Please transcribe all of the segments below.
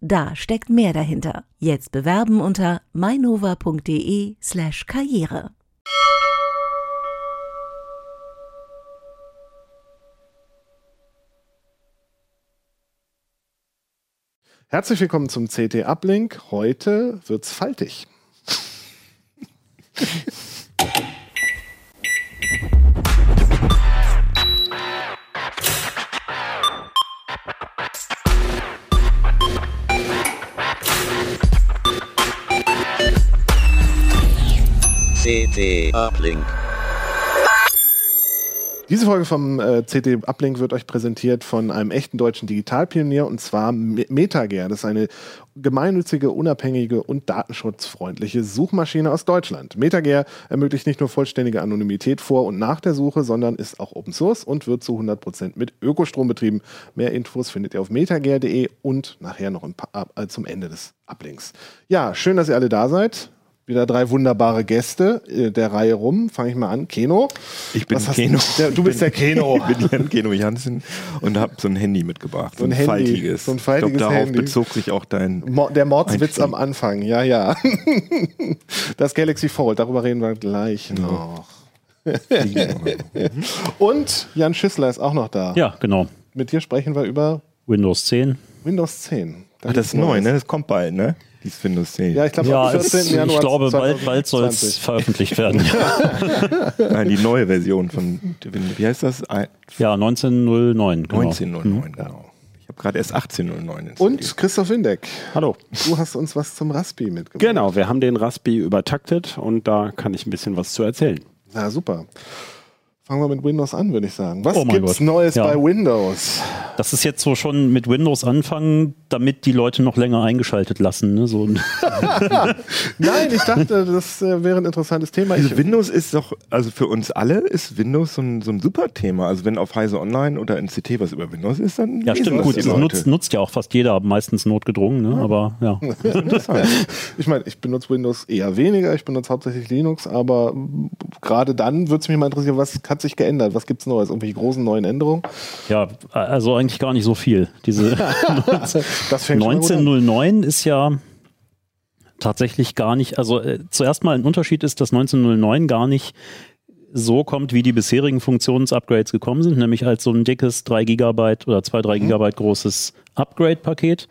Da steckt mehr dahinter. Jetzt bewerben unter mainova.de/slash karriere. Herzlich willkommen zum CT Uplink. Heute wird's faltig. CT Uplink. Diese Folge vom äh, CT Uplink wird euch präsentiert von einem echten deutschen Digitalpionier und zwar Me- Metager. Das ist eine gemeinnützige, unabhängige und datenschutzfreundliche Suchmaschine aus Deutschland. Metager ermöglicht nicht nur vollständige Anonymität vor und nach der Suche, sondern ist auch Open Source und wird zu 100% mit Ökostrom betrieben. Mehr Infos findet ihr auf metager.de und nachher noch äh, zum Ende des Uplinks. Ja, schön, dass ihr alle da seid. Wieder drei wunderbare Gäste äh, der Reihe rum. Fange ich mal an. Keno. Ich bin Keno. du- Der- du bist der Keno. Ich bin Jan Keno Jansen und habe so ein Handy mitgebracht. So ein Handy, faltiges. so ein faltiges ich glaube, darauf Handy. bezog sich auch dein. Mo der Mordswitz am Anfang, ja, ja. Das Galaxy Fold, darüber reden wir gleich noch. Und Jan Schüssler ist auch noch da. Ja, genau. Mit dir sprechen wir über Windows 10. Windows 10. Da Ach, das ist neu, ne? Das kommt bald, ne? Dieses Windows 10. Ja, ich glaube, Ja, es, 14. Januar ich glaube, bald, bald soll es 2020. veröffentlicht werden. Nein, die neue Version von. Wie heißt das? Ein- ja, 1909. Genau. 1909, genau. Ich habe gerade erst 1809 installiert. Und Christoph Windeck, Hallo. du hast uns was zum Raspi mitgebracht. Genau, wir haben den Raspi übertaktet und da kann ich ein bisschen was zu erzählen. Na super. Fangen wir mit Windows an, würde ich sagen. Was Oh gibt's Gott. Neues Ja. bei Windows? Das ist jetzt so schon mit Windows anfangen, damit die Leute noch länger eingeschaltet lassen. Ne? So, Nein, ich dachte, das äh, wäre ein interessantes Thema. Also Windows ist doch, also für uns alle ist Windows so ein, so ein super Thema. Also wenn auf Heise Online oder NCT was über Windows ist, dann ja, stimmt, das gut. Das nutzt, nutzt ja auch fast jeder, meistens notgedrungen, ne? aber ja. Ich meine, ich benutze Windows eher weniger, ich benutze hauptsächlich Linux, aber gerade dann würde es mich mal interessieren, was hat sich geändert? Was gibt es Neues? Irgendwelche großen neuen Änderungen? Ja, also eigentlich gar nicht so viel. Diese Das fängt schon mal gut an. 1909 ist ja tatsächlich gar nicht, also äh, zuerst mal ein Unterschied ist, dass 1909 gar nicht so kommt, wie die bisherigen Funktionsupgrades gekommen sind, nämlich als so ein dickes 3 Gigabyte oder 2, 3 Gigabyte großes Upgrade-Paket.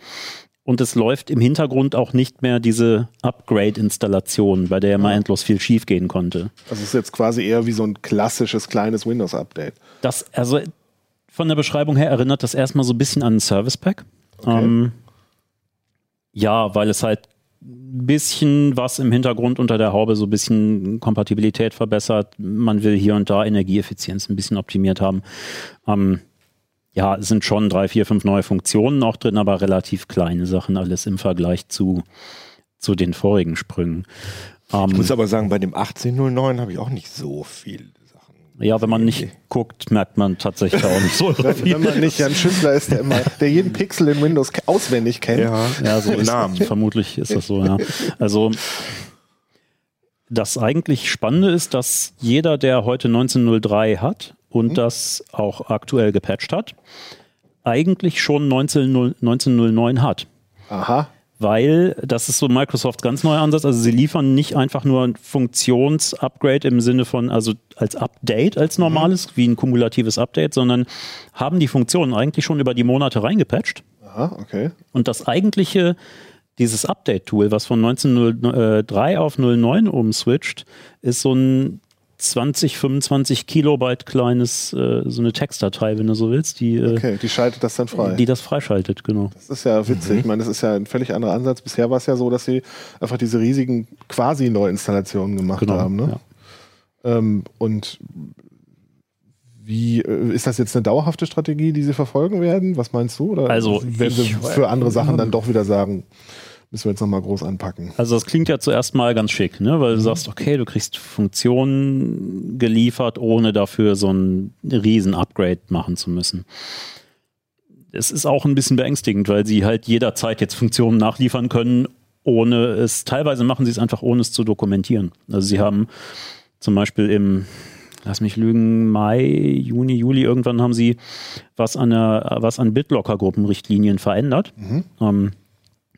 Und es läuft im Hintergrund auch nicht mehr diese Upgrade-Installation, bei der ja mal endlos viel schiefgehen konnte. Es ist jetzt quasi eher wie so ein klassisches kleines Windows-Update. Das, also von der Beschreibung her erinnert das erstmal so ein bisschen an ein Service Pack. Ähm, ja, weil es halt ein bisschen was im Hintergrund unter der Haube so ein bisschen Kompatibilität verbessert. Man will hier und da Energieeffizienz ein bisschen optimiert haben. Ähm, ja, es sind schon drei, vier, fünf neue Funktionen auch drin, aber relativ kleine Sachen alles im Vergleich zu, zu den vorigen Sprüngen. Ähm, Ich muss aber sagen, bei dem 1809 habe ich auch nicht so viel Sachen. ja, wenn man nicht guckt, merkt man tatsächlich auch nicht so Wenn, viel. wenn man nicht Jan Schüssler ist, der immer, der jeden Pixel in Windows auswendig kennt. Ja, so ist Namen. Vermutlich ist das so, ja. Also das eigentlich Spannende ist, dass jeder, der heute 1903 hat und das auch aktuell gepatcht hat, eigentlich schon 19, 1909 hat. Aha. Weil das ist so Microsofts ganz neuer Ansatz. Also sie liefern nicht einfach nur ein Funktionsupgrade im Sinne von, also als Update, als normales, wie ein kumulatives Update, sondern haben die Funktionen eigentlich schon über die Monate reingepatcht. Aha, okay. Und das eigentliche, dieses Update-Tool, was von 1903 auf 09 umswitcht, ist so ein 20, 25 Kilobyte kleines, äh, so eine Textdatei, wenn du so willst, die, äh, Okay, die schaltet das dann frei. die das freischaltet, genau. Das ist ja witzig. Ich meine, das ist ja ein völlig anderer Ansatz. Bisher war es ja so, dass sie einfach diese riesigen quasi Neuinstallationen gemacht Genau, haben. Ne? Ähm, und wie äh, ist das jetzt eine dauerhafte Strategie, die sie verfolgen werden? Was meinst du? Oder Also, werden sie für andere Sachen dann doch wieder sagen, Müssen wir jetzt nochmal groß anpacken. Also das klingt ja zuerst mal ganz schick, ne? weil du sagst, okay, du kriegst Funktionen geliefert, ohne dafür so ein riesen Upgrade machen zu müssen. Es ist auch ein bisschen beängstigend, weil sie halt jederzeit jetzt Funktionen nachliefern können, ohne es, teilweise machen sie es einfach, ohne es zu dokumentieren. Also sie haben zum Beispiel im, lass mich lügen, Mai, Juni, Juli, irgendwann haben sie was an, der, was an BitLocker-Gruppenrichtlinien verändert. Ähm,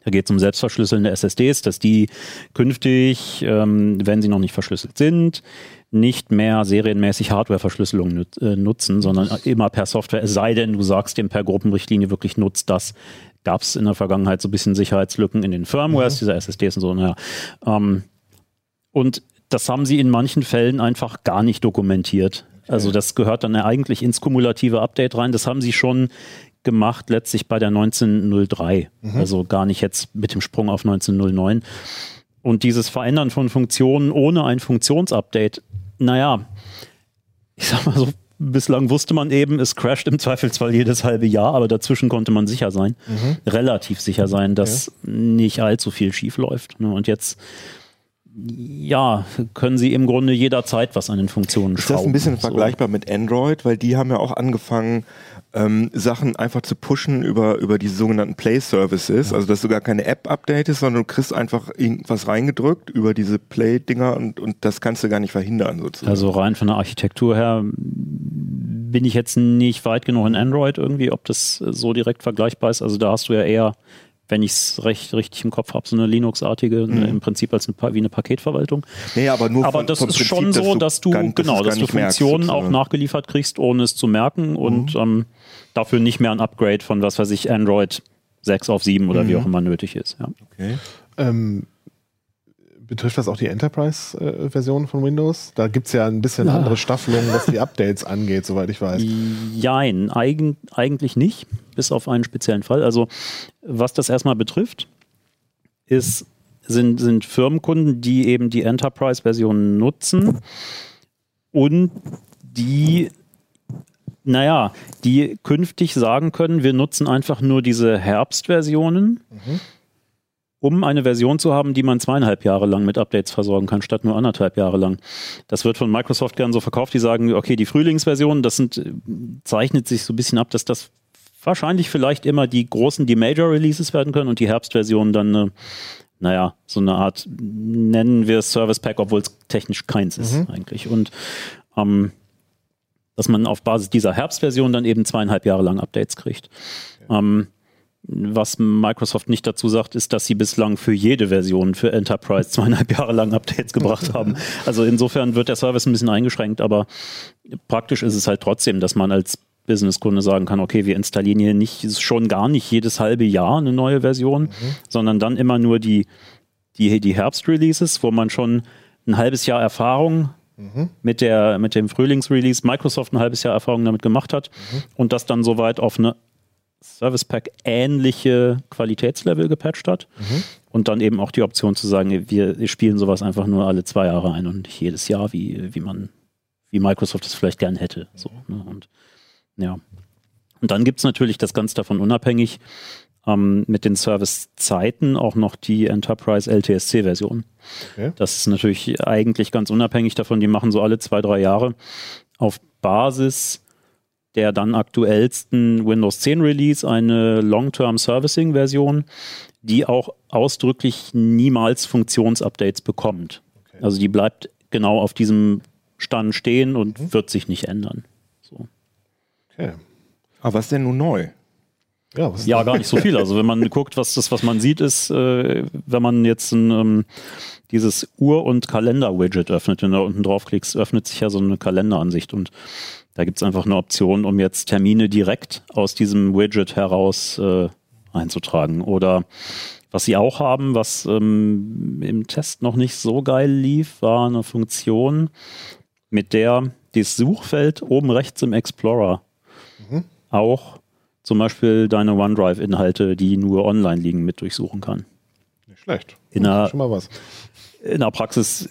da geht es um selbstverschlüsselnde SSDs, dass die künftig, ähm, wenn sie noch nicht verschlüsselt sind, nicht mehr serienmäßig Hardware-Verschlüsselung nut äh, nutzen, sondern immer per Software, es sei denn, du sagst dem per Gruppenrichtlinie wirklich nutzt das. Gab es in der Vergangenheit so ein bisschen Sicherheitslücken in den Firmwares dieser SSDs und so. Naja. Ähm, und das haben sie in manchen Fällen einfach gar nicht dokumentiert. Also das gehört dann eigentlich ins kumulative Update rein. Das haben sie schon gemacht, letztlich bei der 1903. Also gar nicht jetzt mit dem Sprung auf 1909. Und dieses Verändern von Funktionen ohne ein Funktionsupdate, naja, ich sag mal so, bislang wusste man eben, es crasht im Zweifelsfall jedes halbe Jahr, aber dazwischen konnte man sicher sein, relativ sicher sein, dass nicht allzu viel schief läuft. Ne? Und jetzt, ja, können sie im Grunde jederzeit was an den Funktionen Ist das ein bisschen So. vergleichbar mit Android? Weil die haben ja auch angefangen, ähm, Sachen einfach zu pushen über, über die sogenannten Play Services. Also, dass du gar keine App-Update ist, sondern du kriegst einfach irgendwas reingedrückt über diese Play-Dinger und, und das kannst du gar nicht verhindern, sozusagen. Also rein von der Architektur her bin ich jetzt nicht weit genug in Android irgendwie, ob das so direkt vergleichbar ist. Also da hast du ja eher, wenn ich es recht richtig im Kopf habe, so eine Linux-artige, Mhm. ne, im Prinzip als eine, Pa- wie eine Paketverwaltung. nee, aber nur Aber von, das ist Prinzip, schon so, dass du, dass genau, dass du nicht merkst, Funktionen auch. Mhm. nachgeliefert kriegst, ohne es zu merken und ähm, dafür nicht mehr ein Upgrade von, was weiß ich, Android 6 auf 7 oder wie Mhm. auch immer nötig ist. Ja. Okay. Ähm, betrifft das auch die Enterprise-Version von Windows? Da gibt es ja ein bisschen Ja. andere Staffelungen, was die Updates angeht, soweit ich weiß. Jein, eigen, eigentlich nicht, bis auf einen speziellen Fall. Also, was das erstmal betrifft, ist, sind, sind Firmenkunden, die eben die Enterprise-Version nutzen und die, naja, die künftig sagen können, wir nutzen einfach nur diese Herbstversionen, um eine Version zu haben, die man zweieinhalb Jahre lang mit Updates versorgen kann, statt nur anderthalb Jahre lang. Das wird von Microsoft gern so verkauft, die sagen, okay, die Frühlingsversion, das sind, äh, zeichnet sich so ein bisschen ab, dass das wahrscheinlich vielleicht immer die großen, die Major Releases werden können und die Herbstversion dann, äh, naja, so eine Art, nennen wir es Service Pack, obwohl es technisch keins ist eigentlich. Und ähm, dass man auf Basis dieser Herbstversion dann eben zweieinhalb Jahre lang Updates kriegt. Ähm, was Microsoft nicht dazu sagt, ist, dass sie bislang für jede Version für Enterprise zweieinhalb Jahre lang Updates gebracht haben. Also insofern wird der Service ein bisschen eingeschränkt, aber praktisch ist es halt trotzdem, dass man als Businesskunde sagen kann, okay, wir installieren hier nicht schon gar nicht jedes halbe Jahr eine neue Version, sondern dann immer nur die, die, die Herbst-Releases, wo man schon ein halbes Jahr Erfahrung mit, der, mit dem Frühlingsrelease Microsoft ein halbes Jahr Erfahrung damit gemacht hat und das dann soweit auf eine Service Pack ähnliche Qualitätslevel gepatcht hat. Und dann eben auch die Option zu sagen, wir spielen sowas einfach nur alle zwei Jahre ein und nicht jedes Jahr, wie, wie man, wie Microsoft es vielleicht gern hätte. So, ne? Und ja. Und dann gibt es natürlich das ganz davon unabhängig ähm, mit den Servicezeiten auch noch die Enterprise LTSC-Version. Okay. Das ist natürlich eigentlich ganz unabhängig davon. Die machen so alle zwei, drei Jahre auf Basis der dann aktuellsten Windows 10 Release eine Long-Term Servicing Version, die auch ausdrücklich niemals Funktionsupdates bekommt. Also die bleibt genau auf diesem Stand stehen und wird sich nicht ändern. So. Okay. Aber was ist denn nun neu? Ja, was Ja, gar nicht so viel. Also wenn man guckt, was das, was man sieht, ist, äh, wenn man jetzt ein, ähm, dieses Uhr- und Kalender-Widget öffnet, wenn du da unten draufklickst, öffnet sich ja so eine Kalenderansicht und da gibt es einfach eine Option, um jetzt Termine direkt aus diesem Widget heraus äh, einzutragen. Oder was sie auch haben, was ähm, im Test noch nicht so geil lief, war eine Funktion, mit der das Suchfeld oben rechts im Explorer auch zum Beispiel deine OneDrive-Inhalte, die nur online liegen, mit durchsuchen kann. nicht schlecht. In ist schon mal was. In der Praxis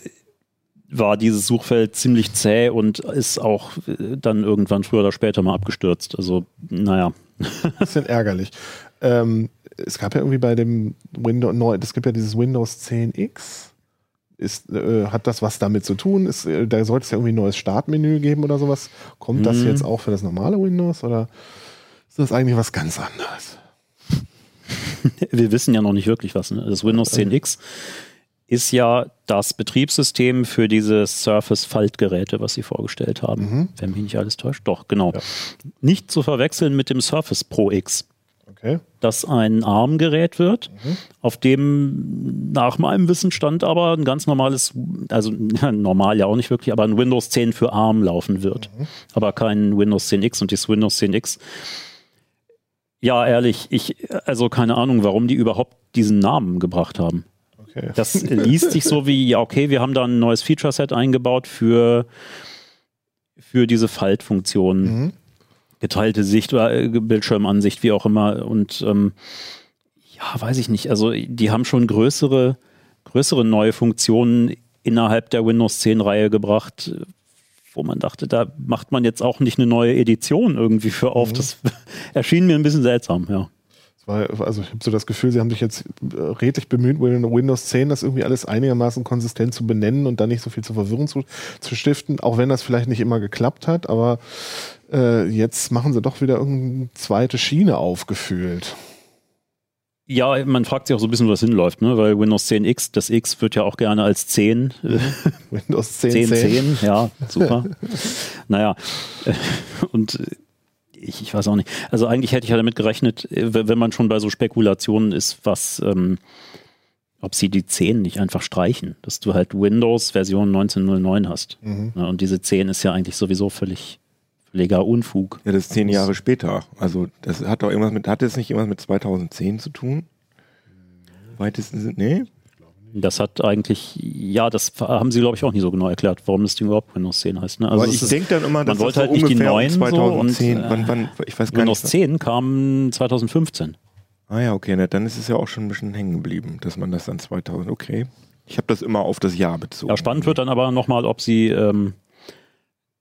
war dieses Suchfeld ziemlich zäh und ist auch äh, dann irgendwann früher oder später mal abgestürzt. Also, naja. Bisschen ärgerlich. Ähm, es gab ja irgendwie bei dem Windows, neu, es gibt ja dieses Windows 10X. Ist, äh, hat das was damit zu tun? Ist, äh, da sollte es ja irgendwie ein neues Startmenü geben oder sowas. Kommt das Mhm. jetzt auch für das normale Windows oder ist das eigentlich was ganz anderes? Wir wissen ja noch nicht wirklich was. Ne? Das Windows 10X ist ja das Betriebssystem für diese Surface-Faltgeräte, was sie vorgestellt haben. Mhm. Wenn mich nicht alles täuscht. Doch, genau. Ja. Nicht zu verwechseln mit dem Surface Pro X. Okay. das ein ARM-Gerät wird, Mhm. auf dem nach meinem Wissensstand aber ein ganz normales, also ja, normal ja auch nicht wirklich, aber ein Windows 10 für ARM laufen wird. Mhm. Aber kein Windows 10X und dieses Windows 10X. Ja, ehrlich, ich, also keine Ahnung, warum die überhaupt diesen Namen gebracht haben. Okay. Das liest sich so wie, ja, okay, wir haben da ein neues Feature-Set eingebaut für, für diese Faltfunktion Mhm. geteilte Sicht, äh, Bildschirmansicht, wie auch immer. Und ähm, ja, weiß ich nicht. Also die haben schon größere, größere neue Funktionen innerhalb der Windows 10 Reihe gebracht, wo man dachte, da macht man jetzt auch nicht eine neue Edition irgendwie für auf. Das erschien mir ein bisschen seltsam, ja. War, also ich habe so das Gefühl, sie haben sich jetzt äh, redlich bemüht, Windows 10 das irgendwie alles einigermaßen konsistent zu benennen und dann nicht so viel zur Verwirrung zu, zu stiften, auch wenn das vielleicht nicht immer geklappt hat, aber äh, jetzt machen sie doch wieder irgendeine zweite Schiene aufgefühlt. Ja, man fragt sich auch so ein bisschen, wo das hinläuft, ne? weil Windows 10X, das X wird ja auch gerne als 10 äh, Windows 10, 10, 10. 10, ja, super. naja, und äh, ich, ich weiß auch nicht. Also eigentlich hätte ich ja damit gerechnet, äh, wenn man schon bei so Spekulationen ist, was, ähm, ob sie die 10 nicht einfach streichen, dass du halt Windows Version 1909 hast. Mhm. Ja, und diese 10 ist ja eigentlich sowieso völlig völliger Unfug. Ja, das ist zehn Jahre später. Also das hat doch irgendwas mit, hat das nicht irgendwas mit 2010 zu tun? Weitesten Sinn, nee? Das hat eigentlich, ja, das haben sie, glaube ich, auch nicht so genau erklärt, warum das Ding überhaupt Windows 10 heißt. Ne? Also Aber ich denke dann immer, dass man wollte das halt nicht die neuen so 2010, und, äh, wann, wann, ich weiß gar Windows nicht. 10 kam 2015. Ah ja, okay, ne, dann ist es ja auch schon ein bisschen hängen geblieben, dass man das dann 2000, okay. Ich habe das immer auf das Jahr bezogen. Ja, spannend wird dann aber nochmal, ob sie ähm,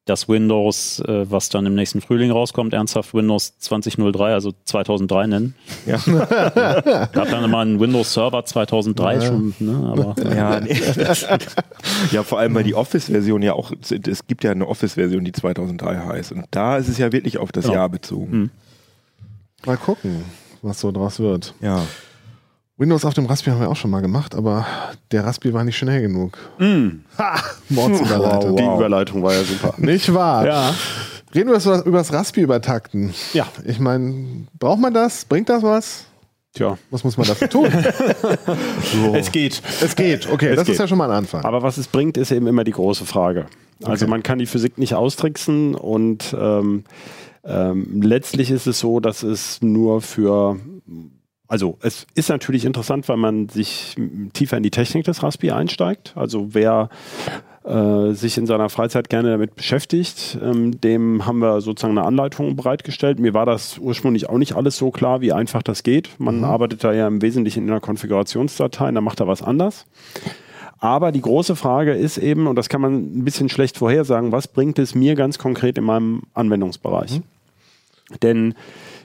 das Windows, äh, was dann im nächsten Frühling rauskommt, ernsthaft Windows 2003, also 2003 nennen. Ja. Gab dann mal einen Windows Server 2003 Ja. schon, ne? aber Ja, nee, ja, vor allem, weil die Office-Version ja auch, es gibt ja eine Office-Version, die 2003 heißt. Und da ist es ja wirklich auf das Genau. Jahr bezogen. Hm. Mal gucken, was so draus wird. Ja. Windows auf dem Raspi haben wir auch schon mal gemacht, aber der Raspi war nicht schnell genug. Mm. Mordsüberleitung. Die Überleitung war ja super. Nicht wahr? Ja. Reden wir über, über das Raspi übertakten. Ja. Ich meine, braucht man das? Bringt das was? Tja. Was muss man dafür tun? Es geht. es geht, okay, Es das geht. ist ja schon mal ein Anfang. Aber was es bringt, ist eben immer die große Frage. Also Okay. man kann die Physik nicht austricksen und ähm, ähm, letztlich ist es so, dass es nur für also es ist natürlich interessant, weil man sich tiefer in die Technik des Raspi einsteigt. Also wer äh, sich in seiner Freizeit gerne damit beschäftigt, ähm, dem haben wir sozusagen eine Anleitung bereitgestellt. Mir war das ursprünglich auch nicht alles so klar, wie einfach das geht. Man arbeitet da ja im Wesentlichen in einer Konfigurationsdatei, da macht er was anders. Aber die große Frage ist eben, und das kann man ein bisschen schlecht vorhersagen, was bringt es mir ganz konkret in meinem Anwendungsbereich? Denn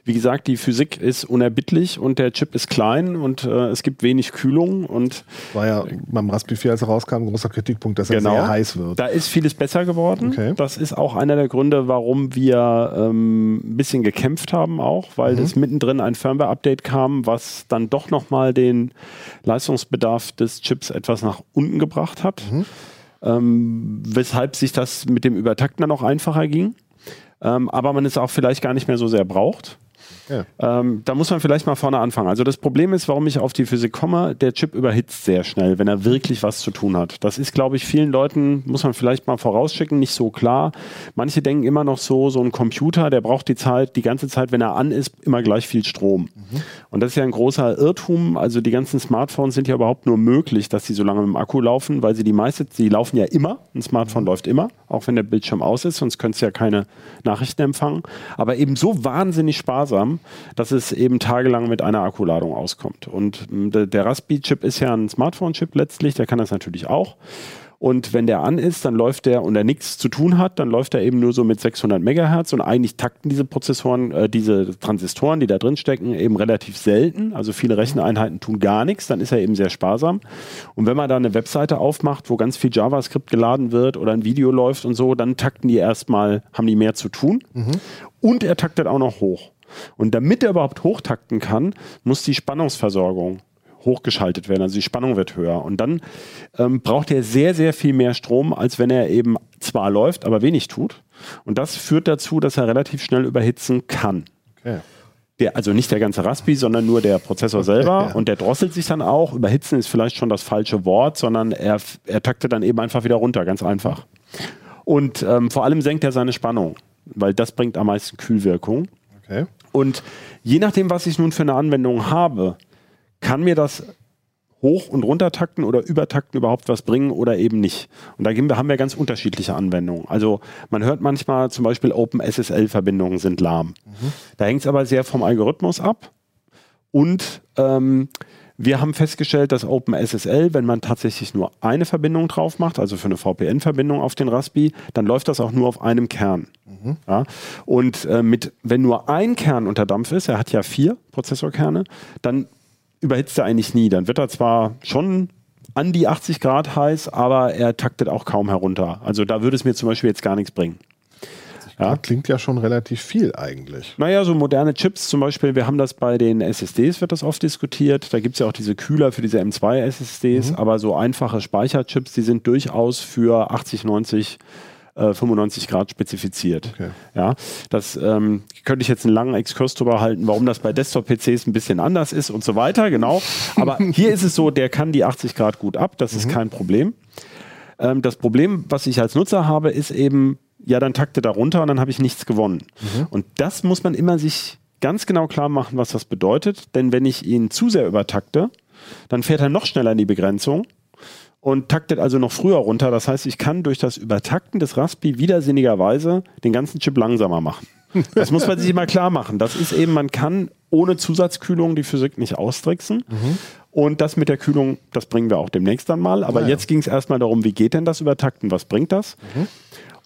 wie gesagt, die Physik ist unerbittlich und der Chip ist klein und äh, es gibt wenig Kühlung und war ja beim Raspi 4, als er rauskam, ein großer Kritikpunkt, dass er Genau. sehr heiß wird. da ist vieles besser geworden. Okay. Das ist auch einer der Gründe, warum wir ähm, ein bisschen gekämpft haben auch, weil Mhm. es mittendrin ein Firmware-Update kam, was dann doch nochmal den Leistungsbedarf des Chips etwas nach unten gebracht hat. Mhm. Ähm, weshalb sich das mit dem Übertakten dann auch einfacher ging. Ähm, aber man es auch vielleicht gar nicht mehr so sehr braucht. Ja. Ähm, da muss man vielleicht mal vorne anfangen. Also das Problem ist, warum ich auf die Physik komme, der Chip überhitzt sehr schnell, wenn er wirklich was zu tun hat. Das ist, glaube ich, vielen Leuten, muss man vielleicht mal vorausschicken, nicht so klar. Manche denken immer noch so, so ein Computer, der braucht die Zeit, die ganze Zeit, wenn er an ist, immer gleich viel Strom. Und das ist ja ein großer Irrtum. Also die ganzen Smartphones sind ja überhaupt nur möglich, dass sie so lange mit dem Akku laufen, weil sie die meiste, sie laufen ja immer. Ein Smartphone läuft immer, auch wenn der Bildschirm aus ist, sonst könntest du ja keine Nachrichten empfangen. Aber eben so wahnsinnig sparsam, dass es eben tagelang mit einer Akkuladung auskommt. Und ähm, der, Raspi-Chip ist ja ein Smartphone-Chip letztlich, der kann das natürlich auch. Und wenn der an ist, dann läuft der und er nichts zu tun hat, dann läuft er eben nur so mit 600 Megahertz und eigentlich takten diese Prozessoren, äh, diese Transistoren, die da drin stecken, eben relativ selten. Also viele Recheneinheiten tun gar nichts, dann ist er eben sehr sparsam. Und wenn man da eine Webseite aufmacht, wo ganz viel JavaScript geladen wird oder ein Video läuft und so, dann takten die erstmal, haben die mehr zu tun. Und er taktet auch noch hoch. Und damit er überhaupt hochtakten kann, muss die Spannungsversorgung hochgeschaltet werden. Also die Spannung wird höher. Und dann ähm, braucht er sehr, sehr viel mehr Strom, als wenn er eben zwar läuft, aber wenig tut. Und das führt dazu, dass er relativ schnell überhitzen kann. Okay. Der, also nicht der ganze Raspi, sondern nur der Prozessor selber. ja. Und der drosselt sich dann auch. Überhitzen ist vielleicht schon das falsche Wort, sondern er, er taktet dann eben einfach wieder runter, ganz einfach. Und ähm, vor allem senkt er seine Spannung, weil das bringt am meisten Kühlwirkung. Okay. Und je nachdem, was ich nun für eine Anwendung habe, kann mir das hoch- und runtertakten oder übertakten überhaupt was bringen oder eben nicht. Und da haben wir ganz unterschiedliche Anwendungen. Also man hört manchmal zum Beispiel OpenSSL-Verbindungen sind lahm. Da hängt es aber sehr vom Algorithmus ab. Und ähm, wir haben festgestellt, dass OpenSSL, wenn man tatsächlich nur eine Verbindung drauf macht, also für eine VPN-Verbindung auf den Raspi, dann läuft das auch nur auf einem Kern. Ja? Und äh, mit, wenn nur ein Kern unter Dampf ist, er hat ja vier Prozessorkerne, dann überhitzt er eigentlich nie. Dann wird er zwar schon an die 80 Grad heiß, aber er taktet auch kaum herunter. Also da würde es mir zum Beispiel jetzt gar nichts bringen. Ja. Klingt ja schon relativ viel eigentlich. Naja, so moderne Chips zum Beispiel, wir haben das bei den SSDs, wird das oft diskutiert. Da gibt es ja auch diese Kühler für diese M2-SSDs, aber so einfache Speicherchips, die sind durchaus für 80, 90, äh, 95 Grad spezifiziert. Okay. Ja, das ähm, könnte ich jetzt einen langen Exkurs drüber halten, warum das bei Desktop-PCs ein bisschen anders ist und so weiter, genau. Aber hier ist es so, der kann die 80 Grad gut ab, das ist kein Problem. Ähm, das Problem, was ich als Nutzer habe, ist eben, ja, dann takte da runter und dann habe ich nichts gewonnen. Und das muss man immer sich ganz genau klar machen, was das bedeutet. Denn wenn ich ihn zu sehr übertakte, dann fährt er noch schneller in die Begrenzung und taktet also noch früher runter. Das heißt, ich kann durch das Übertakten des Raspi widersinnigerweise den ganzen Chip langsamer machen. Das muss man sich immer klar machen. Das ist eben, man kann ohne Zusatzkühlung die Physik nicht austricksen. Und das mit der Kühlung, das bringen wir auch demnächst dann mal. Aber Ah ja. jetzt ging es erstmal darum, wie geht denn das Übertakten? Was bringt das?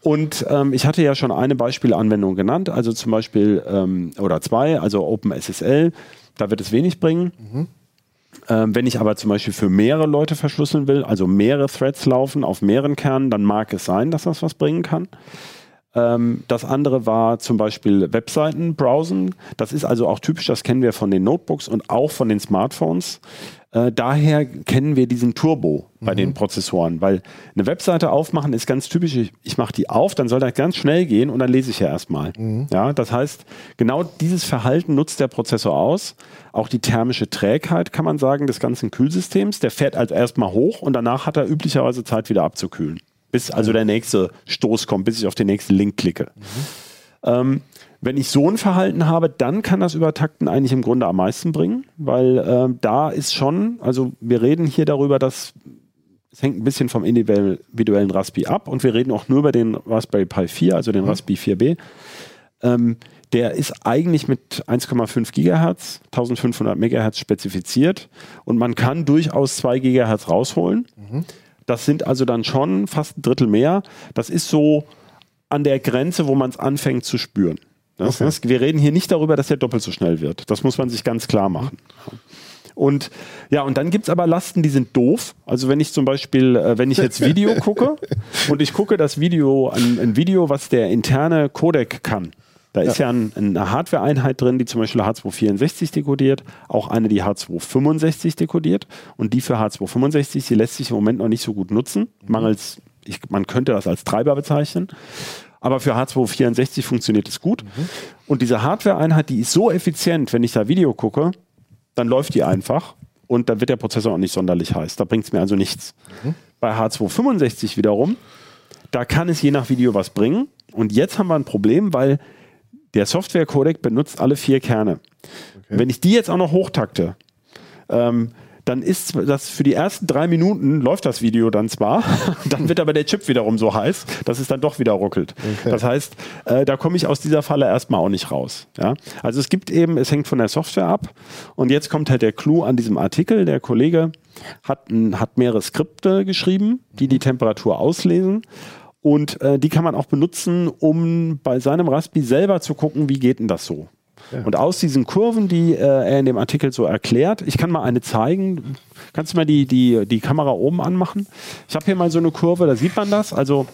Und ähm, ich hatte ja schon eine Beispielanwendung genannt, also zum Beispiel, ähm, oder zwei, also OpenSSL, da wird es wenig bringen. Ähm, wenn ich aber zum Beispiel für mehrere Leute verschlüsseln will, also mehrere Threads laufen auf mehreren Kernen, dann mag es sein, dass das was bringen kann. Ähm, das andere war zum Beispiel Webseiten browsen. Das ist also auch typisch, das kennen wir von den Notebooks und auch von den Smartphones. Äh, daher kennen wir diesen Turbo bei den Prozessoren, weil eine Webseite aufmachen ist ganz typisch. Ich, ich mache die auf, dann soll das ganz schnell gehen und dann lese ich ja erstmal. Ja, das heißt, genau dieses Verhalten nutzt der Prozessor aus. Auch die thermische Trägheit, kann man sagen, des ganzen Kühlsystems. Der fährt also erstmal hoch und danach hat er üblicherweise Zeit wieder abzukühlen. Bis also der nächste Stoß kommt, bis ich auf den nächsten Link klicke. Ähm, wenn ich so ein Verhalten habe, dann kann das Übertakten eigentlich im Grunde am meisten bringen, weil ähm, da ist schon, also wir reden hier darüber, dass es hängt ein bisschen vom individuell- individuellen Raspi ab und wir reden auch nur über den Raspberry Pi 4, also den Raspi 4B. Ähm, der ist eigentlich mit 1,5 Gigahertz, 1500 Megahertz spezifiziert und man kann durchaus 2 Gigahertz rausholen. Das sind also dann schon fast ein Drittel mehr. Das ist so an der Grenze, wo man es anfängt zu spüren. Das, Okay. das, wir reden hier nicht darüber, dass er doppelt so schnell wird. Das muss man sich ganz klar machen. Und ja, und dann gibt's aber Lasten, die sind doof. Also wenn ich zum Beispiel, äh, wenn ich jetzt Video gucke und ich gucke das Video, ein, ein Video, was der interne Codec kann. Da ist ja ein, eine Hardware-Einheit drin, die zum Beispiel H264 dekodiert, auch eine, die H265 dekodiert. Und die für H265, die lässt sich im Moment noch nicht so gut nutzen. Mangels, ich, man könnte das als Treiber bezeichnen. Aber für H264 funktioniert es gut. Und diese Hardware-Einheit, die ist so effizient, wenn ich da Video gucke, dann läuft die einfach und dann wird der Prozessor auch nicht sonderlich heiß. Da bringt es mir also nichts. Bei H265 wiederum, da kann es je nach Video was bringen. Und jetzt haben wir ein Problem, weil der Software-Codec benutzt alle vier Kerne. Wenn ich die jetzt auch noch hochtakte, ähm, dann ist das für die ersten drei Minuten läuft das Video dann zwar, dann wird aber der Chip wiederum so heiß, dass es dann doch wieder ruckelt. Okay. Das heißt, äh, da komme ich aus dieser Falle erstmal auch nicht raus. Ja? Also es gibt eben, es hängt von der Software ab. Und jetzt kommt halt der Clou an diesem Artikel. Der Kollege hat, hat mehrere Skripte geschrieben, die die Temperatur auslesen. Und äh, die kann man auch benutzen, um bei seinem Raspi selber zu gucken, wie geht denn das so. Und aus diesen Kurven, die äh, er in dem Artikel so erklärt, ich kann mal eine zeigen. Kannst du mal die, die, die Kamera oben anmachen? Ich habe hier mal so eine Kurve, da sieht man das. Also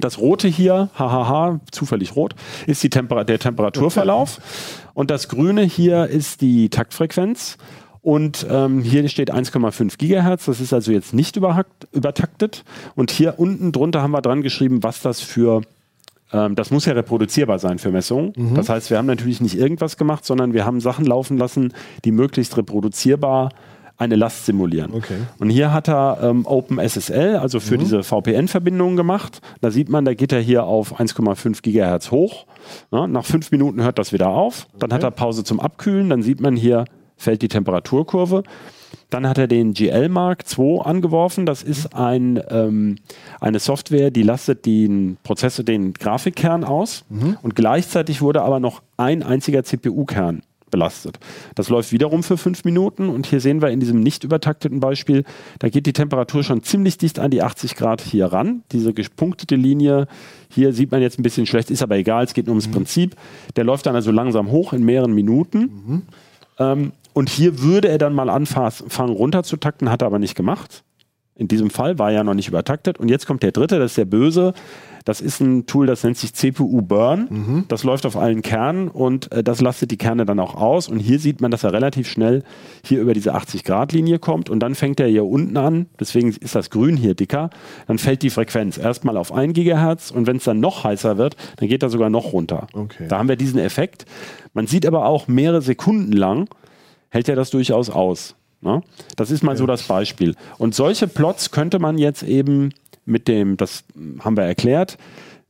das rote hier, hahaha, zufällig rot, ist die Temper der Temperaturverlauf. Und das grüne hier ist die Taktfrequenz. Und ähm, hier steht 1,5 Gigahertz. Das ist also jetzt nicht übertaktet. Und hier unten drunter haben wir dran geschrieben, was das für ähm, das muss ja reproduzierbar sein für Messungen. Das heißt, wir haben natürlich nicht irgendwas gemacht, sondern wir haben Sachen laufen lassen, die möglichst reproduzierbar eine Last simulieren. Okay. Und hier hat er ähm, OpenSSL, also für diese VPN-Verbindungen gemacht. Da sieht man, da geht er hier auf 1,5 Gigahertz hoch. Ja, nach fünf Minuten hört das wieder auf. Dann hat er Pause zum Abkühlen. Dann sieht man hier, fällt die Temperaturkurve. Dann hat er den GL Mark II angeworfen. Das ist ein, ähm, eine Software, die lastet den Prozessor, den Grafikkern aus. Und gleichzeitig wurde aber noch ein einziger CPU-Kern belastet. Das läuft wiederum für fünf Minuten und hier sehen wir in diesem nicht übertakteten Beispiel, da geht die Temperatur schon ziemlich dicht an die 80 Grad hier ran. Diese gepunktete Linie, hier sieht man jetzt ein bisschen schlecht, ist aber egal, es geht nur ums Prinzip. Der läuft dann also langsam hoch in mehreren Minuten. Ähm, und hier würde er dann mal anfangen runterzutakten, hat er aber nicht gemacht. In diesem Fall war er ja noch nicht übertaktet. Und jetzt kommt der dritte, das ist der böse. Das ist ein Tool, das nennt sich CPU Burn. Das läuft auf allen Kernen und äh, das lastet die Kerne dann auch aus. Und hier sieht man, dass er relativ schnell hier über diese 80-Grad-Linie kommt. Und dann fängt er hier unten an, deswegen ist das Grün hier dicker. Dann fällt die Frequenz erstmal auf 1 Gigahertz und wenn es dann noch heißer wird, dann geht er sogar noch runter. Okay. Da haben wir diesen Effekt. Man sieht aber auch mehrere Sekunden lang, hält er das durchaus aus. Ne? Das ist mal so das Beispiel. Und solche Plots könnte man jetzt eben mit dem, das haben wir erklärt,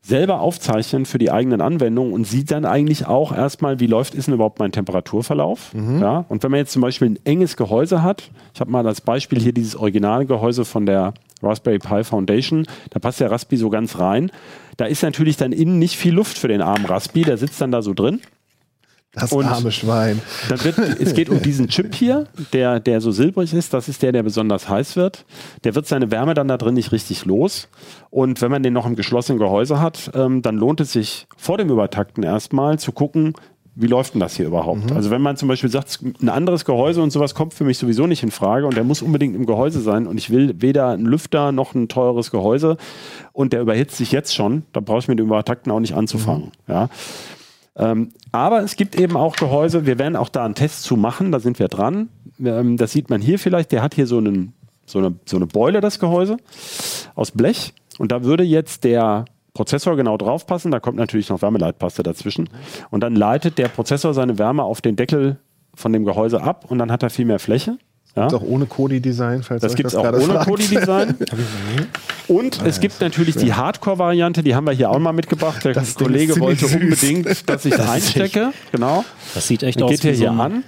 selber aufzeichnen für die eigenen Anwendungen und sieht dann eigentlich auch erstmal, wie läuft, ist denn überhaupt mein Temperaturverlauf. Ja? Und wenn man jetzt zum Beispiel ein enges Gehäuse hat, ich habe mal als Beispiel hier dieses Originalgehäuse von der Raspberry Pi Foundation, da passt der Raspi so ganz rein. Da ist natürlich dann innen nicht viel Luft für den armen Raspi, der sitzt dann da so drin. Das Und- arme Schwein. Dann wird, es geht um diesen Chip hier, der, der so silbrig ist. Das ist der, der besonders heiß wird. Der wird seine Wärme dann da drin nicht richtig los. Und wenn man den noch im geschlossenen Gehäuse hat, ähm, dann lohnt es sich vor dem Übertakten erstmal zu gucken, wie läuft denn das hier überhaupt? Also wenn man zum Beispiel sagt, ein anderes Gehäuse und sowas kommt für mich sowieso nicht in Frage und der muss unbedingt im Gehäuse sein und ich will weder einen Lüfter noch ein teures Gehäuse und der überhitzt sich jetzt schon, da brauche ich mit dem Übertakten auch nicht anzufangen. Ja. Ähm, aber es gibt eben auch Gehäuse, wir werden auch da einen Test zu machen, da sind wir dran. Ähm, das sieht man hier vielleicht, der hat hier so, einen, so, eine, so eine Beule, das Gehäuse, aus Blech. Und da würde jetzt der Prozessor genau draufpassen, da kommt natürlich noch Wärmeleitpaste dazwischen. Und dann leitet der Prozessor seine Wärme auf den Deckel von dem Gehäuse ab und dann hat er viel mehr Fläche. Ja? Ist auch ohne Kodi-Design, falls Das euch gibt es auch ohne. Kodi-Design. Und es gibt natürlich die Hardcore-Variante, die haben wir hier auch mal mitgebracht. Der Das Kollege wollte unbedingt, dass ich es einstecke. Genau. Das sieht echt Dann aus geht wie so hier ein- an.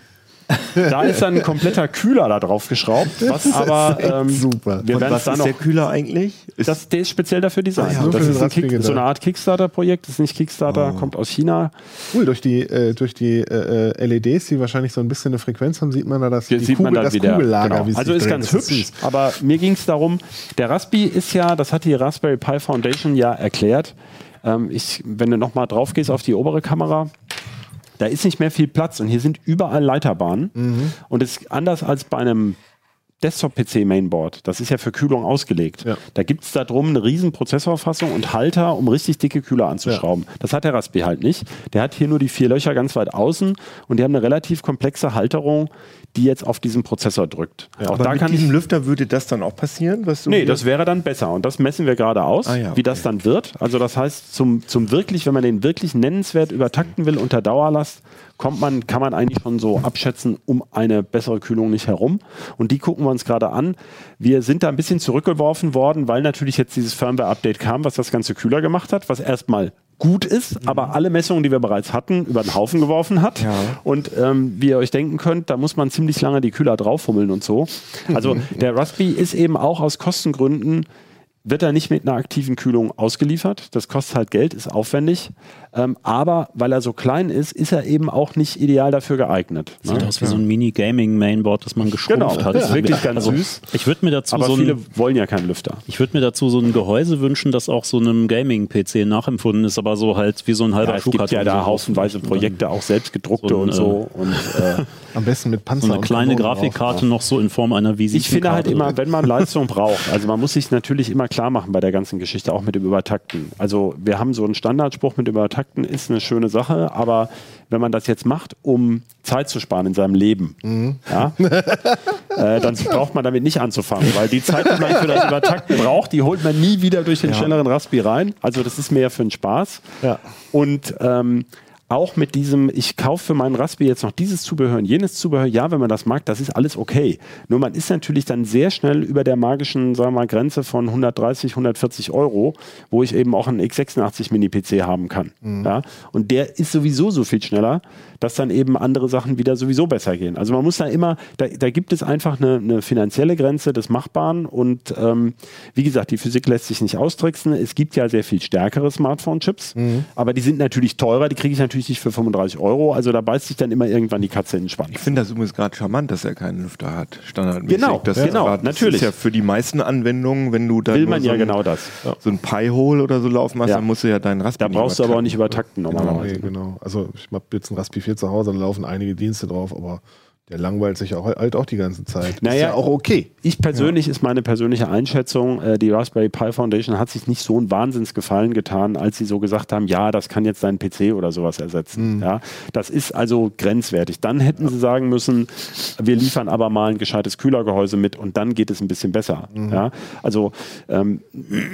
Da ist dann ein kompletter Kühler da drauf geschraubt. Was aber, ähm, super. wir werden was dann ist noch der Kühler eigentlich? Ist das, der ist speziell dafür designt. Ah ja, das ist ein Kick, so eine Art Kickstarter-Projekt. Das ist nicht Kickstarter, kommt aus China. Cool, durch die, äh, durch die äh, äh, LEDs, die wahrscheinlich so ein bisschen eine Frequenz haben, sieht man da das, die sieht Kugel, man da das wieder. Kugellager. genau. Also ist dreht. ganz hübsch, süß. aber mir ging es darum, der Raspi ist ja, das hat die Raspberry Pi Foundation ja erklärt. Ähm, ich, wenn du nochmal drauf gehst auf die obere Kamera, da ist nicht mehr viel Platz und hier sind überall Leiterbahnen. Mhm. Und es ist anders als bei einem Desktop-PC-Mainboard. Das ist ja für Kühlung ausgelegt. Ja. Da gibt es da drum eine riesen Prozessorfassung und Halter, um richtig dicke Kühler anzuschrauben. Das hat der Raspi halt nicht. Der hat hier nur die vier Löcher ganz weit außen und die haben eine relativ komplexe Halterung, die jetzt auf diesen Prozessor drückt. Auch aber da mit kann diesem Lüfter würde das dann auch passieren? Was du Nee, das wäre dann besser. Und das messen wir gerade aus, Ah ja, wie das okay. dann wird. Also das heißt, zum, zum wirklich, wenn man den wirklich nennenswert übertakten will unter Dauerlast, kommt man, kann man eigentlich schon so abschätzen, um eine bessere Kühlung nicht herum. Und die gucken wir uns gerade an. Wir sind da ein bisschen zurückgeworfen worden, weil natürlich jetzt dieses Firmware-Update kam, was das Ganze kühler gemacht hat, was erstmal gut ist, aber alle Messungen, die wir bereits hatten, über den Haufen geworfen hat. Ja. Und ähm, wie ihr euch denken könnt, da muss man ziemlich lange die Kühler draufhummeln und so. Also der Raspberry ist eben auch aus Kostengründen wird er nicht mit einer aktiven Kühlung ausgeliefert. Das kostet halt Geld, ist aufwendig. Ähm, aber weil er so klein ist, ist er eben auch nicht ideal dafür geeignet. Sieht ne? aus wie so ein Mini-Gaming-Mainboard, das man geschrumpft Genau, hat. das ist wirklich ganz süß. Ich würde mir dazu Aber so viele ein, wollen ja keinen Lüfter. ich würde mir dazu so ein Gehäuse wünschen, das auch so einem Gaming-PC nachempfunden ist, aber so halt wie so ein halber Ja, es gibt Schuhkarton ja da so haufenweise Projekte, auch selbstgedruckte so ein, und so. Und, äh, Am besten mit Panzer So eine und kleine Grafikkarte noch so in Form einer Visitenkarte. ich finde halt immer, wenn man Leistung braucht, also man muss sich natürlich immer klar machen bei der ganzen Geschichte, auch mit dem Übertakten. Also wir haben so einen Standardspruch mit Übertakten, ist eine schöne Sache, aber wenn man das jetzt macht, um Zeit zu sparen in seinem Leben, ja, äh, dann braucht man damit nicht anzufangen, weil die Zeit, die man für das Übertakten braucht, die holt man nie wieder durch den schnelleren Raspi rein. Also das ist mehr für den Spaß. Ja. Und ähm, auch mit diesem, ich kaufe für meinen Raspi jetzt noch dieses Zubehör und jenes Zubehör, ja, wenn man das mag, das ist alles okay. Nur man ist natürlich dann sehr schnell über der magischen, sagen wir mal, Grenze von 130, 140 Euro, wo ich eben auch einen x86 Mini-PC haben kann. Ja? Und der ist sowieso so viel schneller, dass dann eben andere Sachen wieder sowieso besser gehen. Also man muss da immer, da, da gibt es einfach eine, eine finanzielle Grenze des Machbaren und ähm, wie gesagt, die Physik lässt sich nicht austricksen. Es gibt ja sehr viel stärkere Smartphone-Chips, aber die sind natürlich teurer, die kriege ich natürlich nicht für 35 Euro, also da beißt sich dann immer irgendwann die Katze in den Schwanz. Ich finde das übrigens gerade charmant, dass er keinen Lüfter hat, standardmäßig. Genau, das ja, ist genau, grad- natürlich. Das ist ja für die meisten Anwendungen, wenn du da Will man so ja ein, genau das. so ein Pi-Hole oder so laufen hast, Ja. dann musst du ja deinen Raspberry Da brauchst du aber auch nicht übertakten. übertakten normalerweise. Nee, genau. Also ich habe jetzt ein Raspi 4 zu Hause, da laufen einige Dienste drauf, aber der langweilt sich auch, halt auch die ganze Zeit. ist Naja, ja auch okay. Ich persönlich ist meine persönliche Einschätzung, äh, die Raspberry Pi Foundation hat sich nicht so einen Wahnsinnsgefallen getan, als sie so gesagt haben, ja, das kann jetzt dein PC oder sowas ersetzen. Ja, das ist also grenzwertig. Dann hätten sie sagen müssen, wir liefern aber mal ein gescheites Kühlergehäuse mit und dann geht es ein bisschen besser. Ja, also ähm,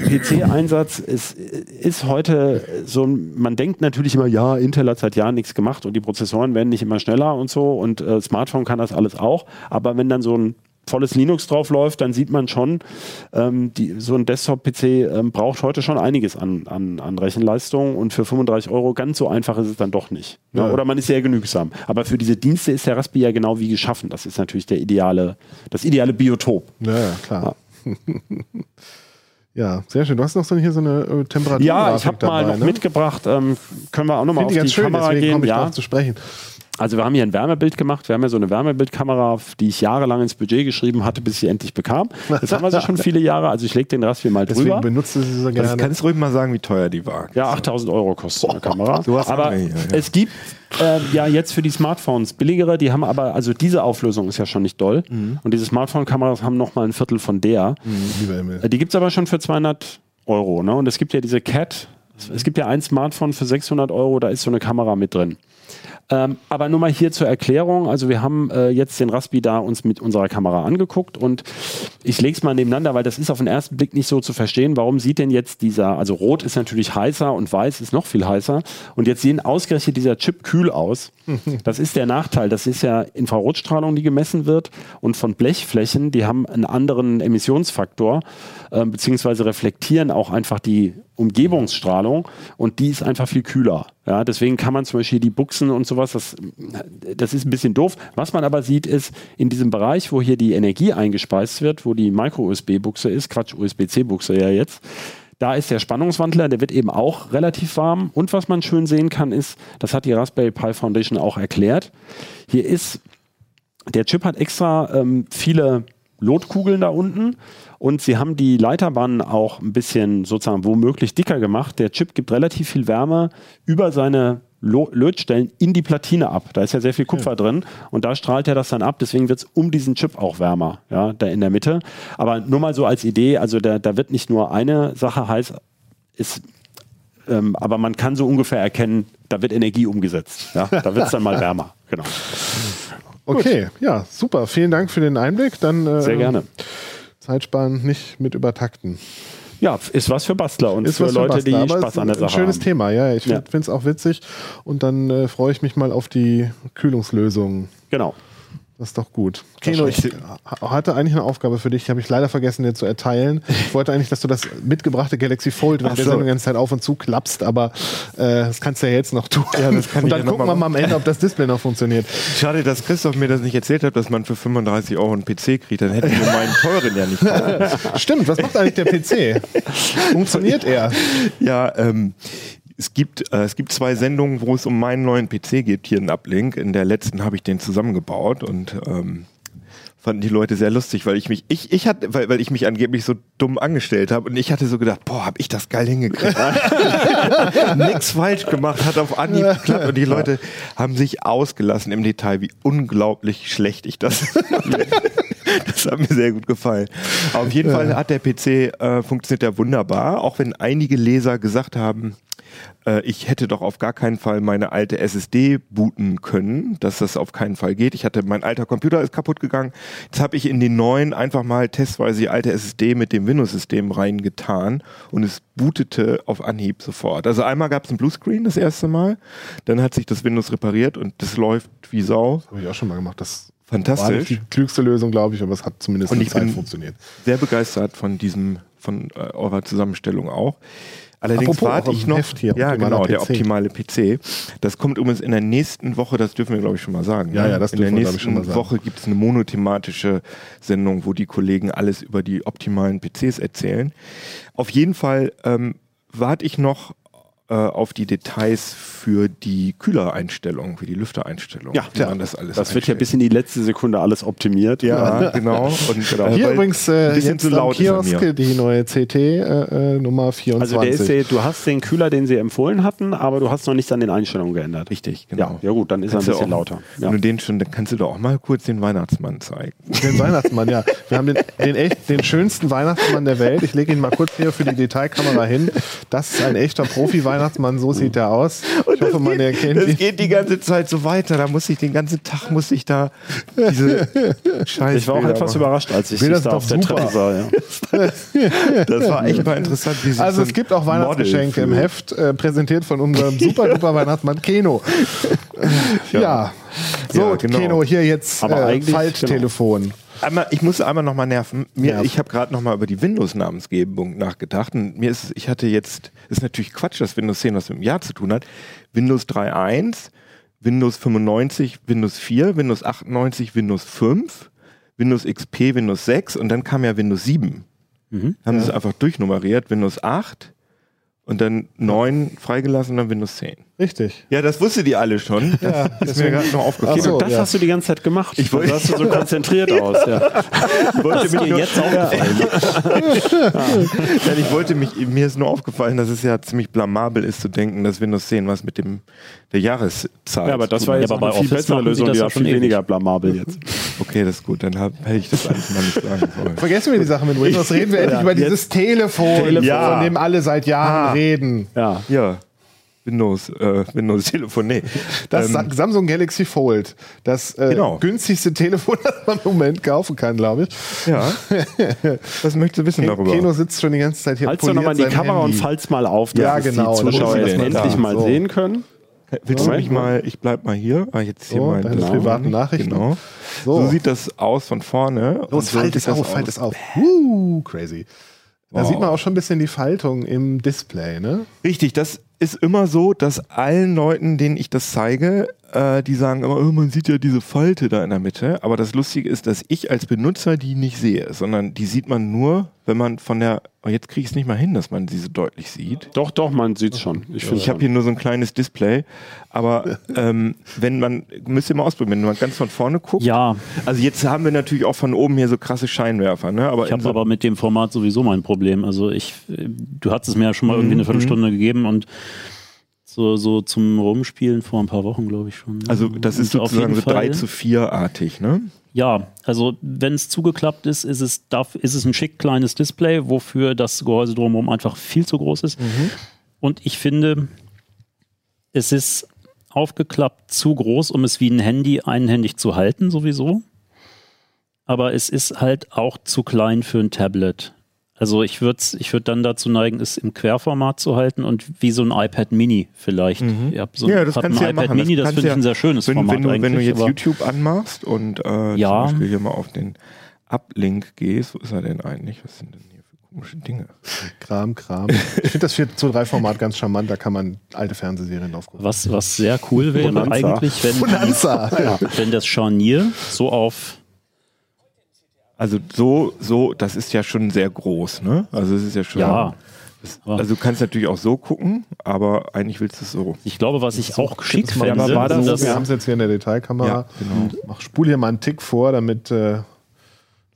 PC-Einsatz ist, ist heute so, man denkt natürlich immer, ja, Intel hat seit Jahren nichts gemacht und die Prozessoren werden nicht immer schneller und so und äh, Smartphone kann das alles auch, aber wenn dann so ein volles Linux drauf läuft, dann sieht man schon, ähm, die, so ein Desktop-PC ähm, braucht heute schon einiges an, an, an Rechenleistung und für 35 Euro ganz so einfach ist es dann doch nicht. Ne? Ja. Oder man ist sehr genügsam. Aber für diese Dienste ist der Raspi ja genau wie geschaffen. Das ist natürlich der ideale, das ideale Biotop. Ja, ja klar. Ja. sehr schön. Du hast noch so hier so eine äh, Temperatur. Ja, ich habe mal noch ne? mitgebracht, ähm, können wir auch nochmal auf die schön, Kamera gehen. ich Ja. zu sprechen. Also wir haben hier ein Wärmebild gemacht. Wir haben ja so eine Wärmebildkamera, die ich jahrelang ins Budget geschrieben hatte, bis ich sie endlich bekam. Jetzt haben wir sie schon viele Jahre. Also ich lege den Raspi mal Deswegen drüber. benutze sie so Also gerne. kannst ruhig mal sagen, wie teuer die war. Ja, 8000 Euro kostet so eine Kamera. sowas haben aber hier, ja. es gibt ähm, ja jetzt für die Smartphones billigere, die haben aber, also diese Auflösung ist ja schon nicht doll. Mhm. Und diese Smartphone-Kameras haben nochmal ein Viertel von der. Lieber Emil. Äh, Die gibt es aber schon für 200 Euro. Ne? Und es gibt ja diese Cat, es gibt ja ein Smartphone für 600 Euro, da ist so eine Kamera mit drin. Ähm, aber nur mal hier zur Erklärung. Also wir haben äh, jetzt den Raspi da uns mit unserer Kamera angeguckt und ich lege es mal nebeneinander, weil das ist auf den ersten Blick nicht so zu verstehen. Warum sieht denn jetzt dieser, also rot ist natürlich heißer und weiß ist noch viel heißer und jetzt sehen ausgerechnet dieser Chip kühl aus. Das ist der Nachteil. Das ist ja Infrarotstrahlung, die gemessen wird und von Blechflächen, die haben einen anderen Emissionsfaktor ähm, beziehungsweise reflektieren auch einfach die Umgebungsstrahlung und die ist einfach viel kühler. Ja, deswegen kann man zum Beispiel die Buchsen und sowas, das, das ist ein bisschen doof. Was man aber sieht, ist in diesem Bereich, wo hier die Energie eingespeist wird, wo die Micro-USB-Buchse ist, Quatsch, USB-C-Buchse ja jetzt, da ist der Spannungswandler, der wird eben auch relativ warm. Und was man schön sehen kann, ist, das hat die Raspberry Pi Foundation auch erklärt, hier ist, der Chip hat extra ähm, viele Lotkugeln da unten und sie haben die Leiterbahnen auch ein bisschen sozusagen womöglich dicker gemacht. Der Chip gibt relativ viel Wärme über seine Lötstellen in die Platine ab. Da ist ja sehr viel Kupfer drin und da strahlt er das dann ab. Deswegen wird es um diesen Chip auch wärmer, ja, da in der Mitte. Aber nur mal so als Idee, also da, da wird nicht nur eine Sache heiß, ist, ähm, aber man kann so ungefähr erkennen, da wird Energie umgesetzt. Ja? Da wird es dann mal wärmer. Genau. Okay, ja, super. Vielen Dank für den Einblick. Dann äh, Sehr gerne. Zeitsparend nicht mit übertakten. Ja, ist was für Bastler und Ist für Leute, Bastler, die Spaß an der ein Sache schönes haben. Thema, ja. Ich Ja. finde es auch witzig. Und dann äh, freue ich mich mal auf die Kühlungslösungen. Genau. Das ist doch gut. Keno, ich hatte eigentlich eine Aufgabe für dich, habe ich leider vergessen, dir zu erteilen. Ich wollte eigentlich, dass du das mitgebrachte Galaxy Fold während Ach der so. Sendung die ganze Zeit auf und zu klappst, aber äh, das kannst du ja jetzt noch tun. Ja, das kann und dann ja gucken wir mal am Ende, ob das Display noch funktioniert. Schade, dass Christoph mir das nicht erzählt hat, dass man für 35 Euro einen PC kriegt. Dann hätten wir meinen teuren ja nicht. kaufen. Stimmt, was macht eigentlich der PC? Funktioniert er? Ja, ähm, es gibt, äh, es gibt zwei Sendungen, wo es um meinen neuen PC geht, hier in Uplink. In der letzten habe ich den zusammengebaut und ähm, fanden die Leute sehr lustig, weil ich mich, ich, ich hatte, weil, weil ich mich angeblich so dumm angestellt habe und ich hatte so gedacht, boah, hab ich das geil hingekriegt. Nix falsch gemacht, hat auf Anhieb geklappt und die Leute haben sich ausgelassen im Detail, wie unglaublich schlecht ich das Das hat mir sehr gut gefallen. Auf jeden Fall hat der PC, äh, funktioniert ja wunderbar, auch wenn einige Leser gesagt haben, äh, ich hätte doch auf gar keinen Fall meine alte SSD booten können, dass das auf keinen Fall geht. Ich hatte, mein alter Computer ist kaputt gegangen. Jetzt habe ich in den neuen einfach mal testweise die alte SSD mit dem Windows-System reingetan und es bootete auf Anhieb sofort. Also einmal gab es ein Bluescreen das erste Mal, dann hat sich das Windows repariert und das läuft wie Sau. Habe ich auch schon mal gemacht. Das war nicht Fantastisch. die klügste Lösung, glaube ich, aber es hat zumindest Und ich Zeit bin- funktioniert. sehr begeistert von diesem, von äh, eurer Zusammenstellung auch. Allerdings Apropos, warte ich noch. Heft hier, ja, genau, der PC. optimale PC. Das kommt übrigens in der nächsten Woche, das dürfen wir, glaube ich, schon mal sagen. Ja, ne? ja, das In der dürfen wir, glaub ich, schon nächsten mal sagen. Woche gibt es eine monothematische Sendung, wo die Kollegen alles über die optimalen PCs erzählen. Auf jeden Fall ähm, warte ich noch äh, auf die Details für die Kühlereinstellung, für die Lüftereinstellung. Ja, wie man das alles Das wird ja bis in die letzte Sekunde alles optimiert. Ja, genau. Und, genau Hier weil übrigens äh, ein bisschen jetzt zu laut Kiosk die neue CT äh, äh, Nummer 24. Also der ist der, du hast den Kühler, den sie empfohlen hatten, aber du hast noch nichts an den Einstellungen geändert. Richtig, genau. Ja, ja gut, dann ist Kannst er ein bisschen auch- lauter. Wenn Ja. du den schon, dann kannst du doch auch mal kurz den Weihnachtsmann zeigen. Den Weihnachtsmann, ja. Wir haben den, den, echt, den schönsten Weihnachtsmann der Welt. Ich lege ihn mal kurz hier für die Detailkamera hin. Das ist ein echter Profi-Weihnachtsmann, so sieht er aus. Ich hoffe, man erkennt das ihn. geht die ganze Zeit so weiter. Da muss ich den ganzen Tag muss ich da diese Scheiße. Ich war auch etwas überrascht, als ich sind da auf doch der super. Treppe sah. Ja. Das war echt mal interessant. Also so es gibt auch Weihnachtsgeschenke im Heft, äh, präsentiert von unserem super duper Weihnachtsmann Keno. Ja. So, Ja, genau. Keno, hier jetzt Aber äh, eigentlich- Falttelefon. Einmal, ich muss einmal nochmal nerven. Mir, Nerv. Ich habe gerade nochmal über die Windows-Namensgebung nachgedacht. Und mir ist, ich hatte jetzt, ist natürlich Quatsch, dass Windows 10 was mit dem Jahr zu tun hat. Windows 3.1, Windows 95, Windows 4, Windows 98, Windows 5, Windows XP, Windows 6 und dann kam ja Windows 7. Haben sie es einfach durchnummeriert, Windows 8 und dann 9 freigelassen und dann Windows 10. Richtig. Ja, das wusstet ihr alle schon. Das Ja, ist mir gerade noch aufgefallen. So. das ja. hast du die ganze Zeit gemacht. Ich wollte- du sahst so konzentriert aus. Ja. Ich wollte mich nur, jetzt aufgefallen. Ja, ich wollte mich, mir ist nur aufgefallen, dass es ja ziemlich blamabel ist zu denken, dass Windows 10 was mit dem der Jahreszahl. ja, aber das war Ja, auch aber eine bei viel Office bessere Lösung, das die schon viel ewig. weniger blamabel jetzt. Okay, das ist gut, dann hab, hätte ich das eigentlich mal nicht sagen sollen. Vergessen wir die Sache mit Windows. Reden wir endlich über dieses Telefon, Telefon. Ja. von dem alle seit Jahren Ah. reden. Ja. Ja, Windows, äh, Windows Telefon, nee. Das Ähm, Sa- Samsung Galaxy Fold. Das äh, Genau. günstigste Telefon, das man im Moment kaufen kann, glaube ich. ja. Was möchtest du wissen darüber? Keno sitzt schon die ganze Zeit hier. Halt's doch nochmal in die Kamera und Handy. falls mal auf, dass Ja, es genau, die Zuschauer den endlich da. mal So. sehen können. Willst du mich mal, ich bleib mal hier, ah, jetzt hier So, mein deine das- privaten Nachrichten. Genau. So. So. sieht das aus von vorne. Und Los, so falt es das auf, falt aus. es auf. Uh, crazy. Da Wow. sieht man auch schon ein bisschen die Faltung im Display, ne? Richtig, das ist immer so, dass allen Leuten, denen ich das zeige, äh, die sagen immer, oh, man sieht ja diese Falte da in der Mitte. Aber das Lustige ist, dass ich als Benutzer die nicht sehe, sondern die sieht man nur, wenn man von der, oh, jetzt kriege ich es nicht mal hin, dass man sie so deutlich sieht. Doch, doch, man sieht es schon. Ich, finde Ich habe hier nur so ein kleines Display, aber ähm, wenn man, müsst ihr mal ausprobieren, wenn man ganz von vorne guckt. Ja, Also jetzt haben wir natürlich auch von oben hier so krasse Scheinwerfer, ne? Aber ich habe so, aber mit dem Format sowieso mein Problem. Also ich, äh, du hattest es mir ja schon mal irgendwie Mhm, eine Viertelstunde gegeben und so, so zum Rumspielen vor ein paar Wochen, glaube ich schon. also das ist Und auf sozusagen so 3 Fall- zu 4 artig, ne? Ja, also wenn es zugeklappt ist, ist es, darf, ist es ein schick kleines Display, wofür das Gehäuse drumherum einfach viel zu groß ist. Und ich finde, es ist aufgeklappt zu groß, um es wie ein Handy einhändig zu halten, sowieso. Aber es ist halt auch zu klein für ein Tablet. Also ich würde ich würd dann dazu neigen, es im Querformat zu halten und wie so ein iPad Mini vielleicht. Ihr habt so Mhm. Ja, das kannst du ja ein iPad machen. Mini, das, kannst finde ich ein sehr schönes wenn, Format wenn du, eigentlich. Wenn du jetzt aber YouTube anmachst und äh, Ja. zum Beispiel hier mal auf den Uplink gehst, wo ist er denn eigentlich? Was sind denn hier für komische Dinge? Kram, Kram. Ich finde das 4 zu 3 Format ganz charmant, da kann man alte Fernsehserien drauf gucken. was, was sehr cool wäre Bonanza. eigentlich, wenn, Bonanza! wenn das Scharnier so auf Also so, so, das ist ja schon sehr groß, ne? Also es ist ja schon. Ja. Das, also du kannst natürlich auch so gucken, aber eigentlich willst du es so. Ich glaube, was ich auch schick Das mal- fände, aber war das- dass- wir haben es jetzt hier in der Detailkamera. Ja, genau. Mach, spul hier mal einen Tick vor, damit. Äh,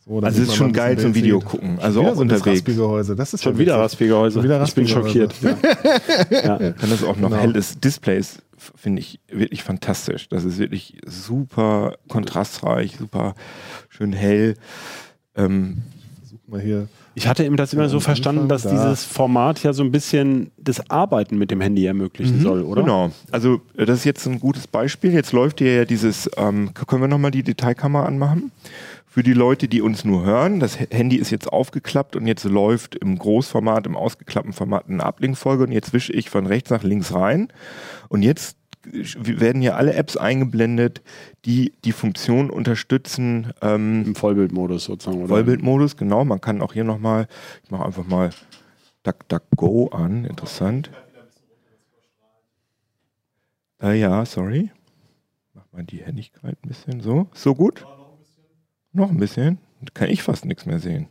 so, damit Also es ist schon mal geil zum Video sieht. gucken. Also Wieder auch so unterwegs. Raspigehäuse. Das ist Schon ja wieder. Raspigehäuse. Ich bin schockiert. Ja. Ja. Kann das auch noch Genau. hell ist. Finde ich, wirklich fantastisch. Das ist wirklich super kontrastreich, super schön hell. Ähm, Mal hier. Ich hatte eben das immer so verstanden, dass da. dieses Format ja so ein bisschen das Arbeiten mit dem Handy ermöglichen soll, oder? Genau. Also das ist jetzt ein gutes Beispiel. Jetzt läuft hier ja dieses, ähm, können wir nochmal die Detailkamera anmachen? Für die Leute, die uns nur hören, das Handy ist jetzt aufgeklappt und jetzt läuft im Großformat, im ausgeklappten Format eine Ablinkfolge und jetzt wische ich von rechts nach links rein und jetzt äh, werden hier alle Apps eingeblendet, die die Funktion unterstützen, ähm, Im Vollbildmodus sozusagen, oder? Vollbildmodus, genau. Man kann auch hier nochmal, ich mache einfach mal DuckDuckGo an, interessant. Äh, ja, sorry. Mach mal die Helligkeit ein bisschen so. So gut? Noch ein bisschen. Da kann ich fast nichts mehr sehen.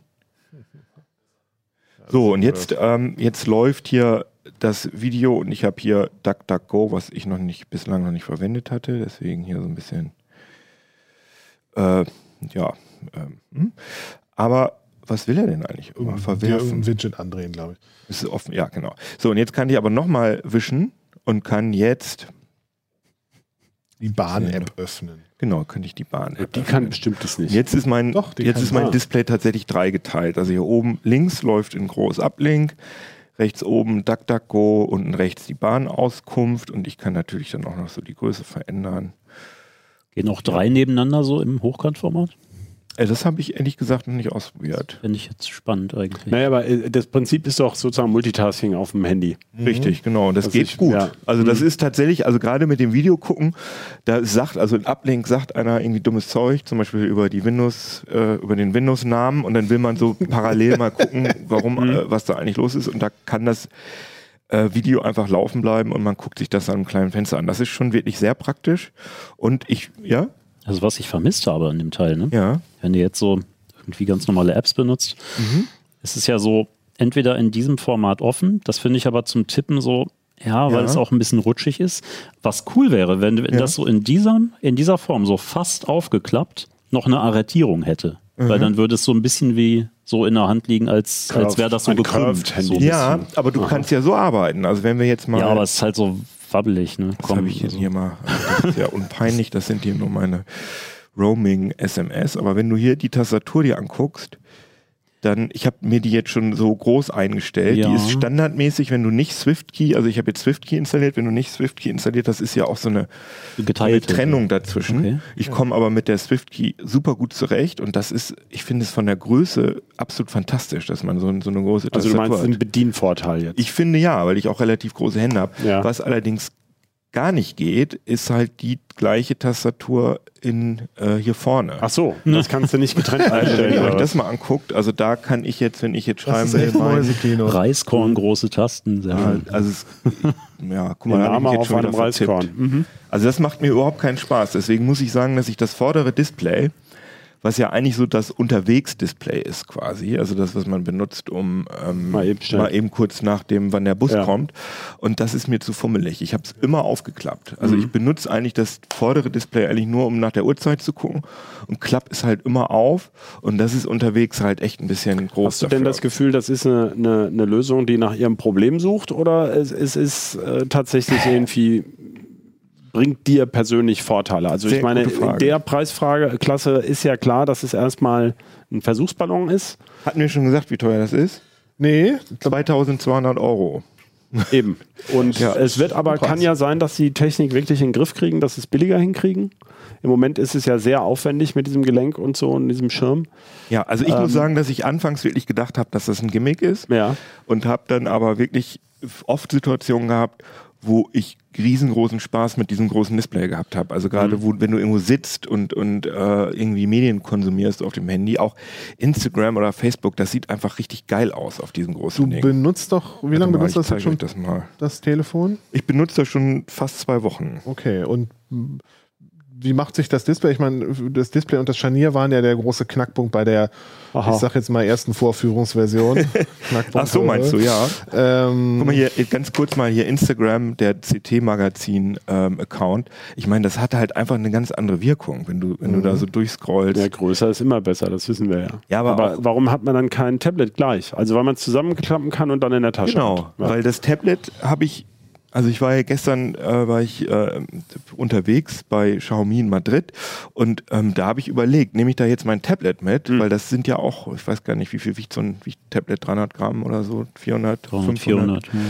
So, und jetzt, ähm, jetzt läuft hier das Video und ich habe hier DuckDuckGo, was ich noch nicht, bislang noch nicht verwendet hatte. Deswegen hier so ein bisschen, äh, ja. Ähm, hm. aber was will er denn eigentlich immer verwerfen? ein Widget andrehen, glaube ich. Ist offen, ja, genau. So, und jetzt kann ich aber nochmal wischen und kann jetzt, Die Bahn-App öffnen. genau, kann ich die Bahn. Die kann bestimmt das nicht. Jetzt ist mein, Doch, jetzt ist mein. Display tatsächlich dreigeteilt. Also hier oben links läuft in groß Uplink, rechts oben DuckDuckGo, unten rechts die Bahnauskunft und ich kann natürlich dann auch noch so die Größe verändern. gehen auch drei nebeneinander so im Hochkantformat. Äh, das habe ich ehrlich gesagt noch nicht ausprobiert. Finde ich jetzt spannend eigentlich. Naja, aber äh, das Prinzip ist doch sozusagen Multitasking auf dem Handy. Richtig, genau. Und das Also geht ich- gut. ja. Also das ist tatsächlich, also gerade mit dem Video gucken, da sagt, also in Uplink sagt einer irgendwie dummes Zeug, zum Beispiel über die Windows, äh, über den Windows-Namen und dann will man so parallel mal gucken, warum, äh, was da eigentlich los ist. Und da kann das äh, Video einfach laufen bleiben und man guckt sich das an einem kleinen Fenster an. Das ist schon wirklich sehr praktisch. Und ich, ja, Also was ich vermisst habe an dem Teil, ne? ja, wenn du jetzt so irgendwie ganz normale Apps benutzt, Mhm. es ist ja so entweder in diesem Format offen, das finde ich aber zum Tippen so, ja, weil Ja. es auch ein bisschen rutschig ist. Was cool wäre, wenn, wenn Ja. das so in dieser, in dieser Form so fast aufgeklappt noch eine Arretierung hätte. Weil Mhm. dann würde es so ein bisschen wie so in der Hand liegen, als, als wäre das so gekrümmt. So ja, aber du kannst ja so arbeiten. Also wenn wir jetzt mal. ja, aber es ist halt so wabbelig. Ne? Was habe ich denn also- hier mal? Das ist ja unpeinlich, das sind hier nur meine Roaming-SMS. Aber wenn du hier die Tastatur dir anguckst, dann, ich habe mir die jetzt schon so groß eingestellt. Ja. Die ist standardmäßig, wenn du nicht SwiftKey, also ich habe jetzt SwiftKey installiert, wenn du nicht SwiftKey installiert, das ist ja auch so eine geteilte Trennung dazwischen. Okay. Ich komme aber mit der SwiftKey super gut zurecht und das ist, ich finde es von der Größe absolut fantastisch, dass man so, so eine große Also du meinst hat. einen Bedienvorteil jetzt. Ich finde ja, weil ich auch relativ große Hände habe. Ja. Was allerdings gar nicht geht, ist halt die gleiche Tastatur in äh, hier vorne. Ach so, das kannst du nicht getrennt also wenn einstellen. ihr euch das mal anguckt, also da kann ich jetzt, wenn ich jetzt schreiben will, mein. Reiskorn, große Tasten. Sehr ja, also es, ja, guck mal, Name auf schon einem. Reiskorn. Mhm. Also das macht mir überhaupt keinen Spaß. Deswegen muss ich sagen, dass ich das vordere Display, was ja eigentlich so das Unterwegs-Display ist quasi, also das, was man benutzt, um ähm, Mal eben mal eben kurz nach dem, wann der Bus Ja. kommt. Und das ist mir zu fummelig. Ich habe es immer aufgeklappt. Also Mhm. ich benutze eigentlich das vordere Display eigentlich nur, um nach der Uhrzeit zu gucken. Und klapp ist halt immer auf. Und das ist unterwegs halt echt ein bisschen groß. Hast du denn dafür. das Gefühl, das ist eine, eine, eine Lösung, die nach ihrem Problem sucht oder es, es ist äh, tatsächlich irgendwie bringt dir persönlich Vorteile? Also Sehr ich meine, in der Preisfrage Klasse ist ja klar, dass es erstmal ein Versuchsballon ist. Hatten wir schon gesagt, wie teuer das ist? Nee, 2200 Euro. Eben. Und Ja. es wird aber, kann ja sein, dass sie die Technik wirklich in den Griff kriegen, dass sie es billiger hinkriegen. Im Moment ist es ja sehr aufwendig mit diesem Gelenk und so und diesem Schirm. Ja, also ich Ähm. muss sagen, dass ich anfangs wirklich gedacht habe, dass das ein Gimmick ist. Ja. und habe dann aber wirklich oft Situationen gehabt, wo ich riesengroßen Spaß mit diesem großen Display gehabt habe. Also gerade, Mhm. wo, wenn du irgendwo sitzt und, und äh, irgendwie Medien konsumierst auf dem Handy, auch Instagram oder Facebook, das sieht einfach richtig geil aus auf diesem großen Du Ding. benutzt doch, wie lange benutzt das jetzt schon, das mal. das Telefon? Ich benutze das schon fast zwei Wochen. Okay, und wie macht sich das Display? Ich meine, das Display und das Scharnier waren ja der große Knackpunkt bei der, Aha. ich sag jetzt mal, ersten Vorführungsversion. Knackpunkt, Ach so, meinst du, ja. Ähm, Guck mal hier, ganz kurz mal hier Instagram, der CT-Magazin-Account. ich meine, das hatte halt einfach eine ganz andere Wirkung, wenn du, wenn du da so durchscrollst. Ja, größer ist immer besser, das wissen wir ja. Ja, aber auch- warum hat man dann kein Tablet gleich? Also weil man es zusammenklappen kann und dann in der Tasche Genau, hat. Ja. weil das Tablet habe ich, also ich war ja gestern äh, war ich äh, unterwegs bei Xiaomi in Madrid und ähm, da habe ich überlegt, nehme ich da jetzt mein Tablet mit, Mhm. weil das sind ja auch, ich weiß gar nicht, wie viel wiegt so ein wiegt Tablet, 300 Gramm oder so, 400, 300, 500. 400. ja.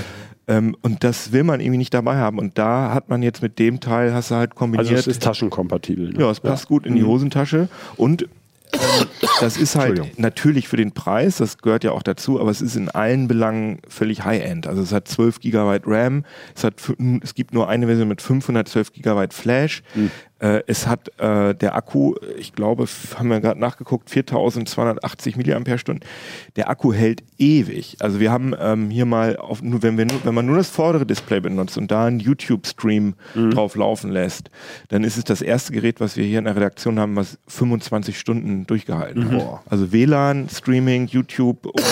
Ähm, und das will man irgendwie nicht dabei haben und da hat man jetzt mit dem Teil, hast du halt kombiniert. also es ist taschenkompatibel. Ne? Ja, es passt gut in die Hosentasche und das ist halt natürlich für den Preis, das gehört ja auch dazu, aber es ist in allen Belangen völlig High-End. Also es hat 12 GB RAM, es, hat, es gibt nur eine Version mit 512 GB Flash, äh, es hat äh, der Akku, ich glaube, haben wir gerade nachgeguckt, 4280 mAh. Der Akku hält ewig. Also wir haben ähm, hier mal, auf, nur, wenn, wir nur, wenn man nur das vordere Display benutzt und da einen YouTube-Stream drauf laufen lässt, dann ist es das erste Gerät, was wir hier in der Redaktion haben, was 25 Stunden durchgehalten hat. Also WLAN, Streaming, YouTube und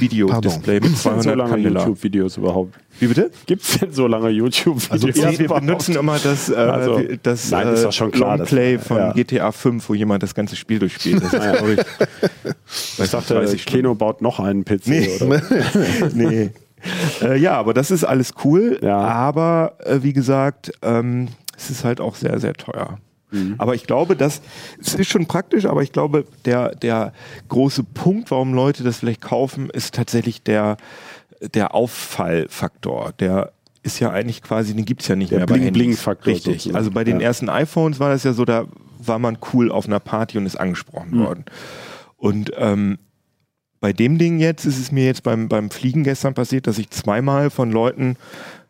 Videodisplay mit Gibt's denn so 200 lange. YouTube-Videos überhaupt? Wie bitte? Gibt es denn so lange YouTube-Videos? Also ja, wir benutzen immer das, äh, Also, das nein, ist doch schon klar, Longplay das- von ja. GTA 5, wo jemand das ganze Spiel durchspielt. Das ist, glaub ich, Ich dachte, Keno baut noch einen PC. Nee. Oder? nee. Äh, ja, aber das ist alles cool. Ja. Aber äh, wie gesagt, ähm, es ist halt auch sehr, sehr teuer. Mhm. Aber ich glaube, dass es ist schon praktisch, aber ich glaube, der, der große Punkt, warum Leute das vielleicht kaufen, ist tatsächlich der, der Auffallfaktor. Der ist ja eigentlich quasi, den gibt's ja nicht Der mehr bei Handys. Bling-Bling-Faktor Richtig. sozusagen. Also bei den Ja. ersten iPhones war das ja so, da war man cool auf einer Party und ist angesprochen Mhm. worden. Und ähm, bei dem Ding jetzt ist es mir jetzt beim, beim Fliegen gestern passiert, dass ich zweimal von Leuten,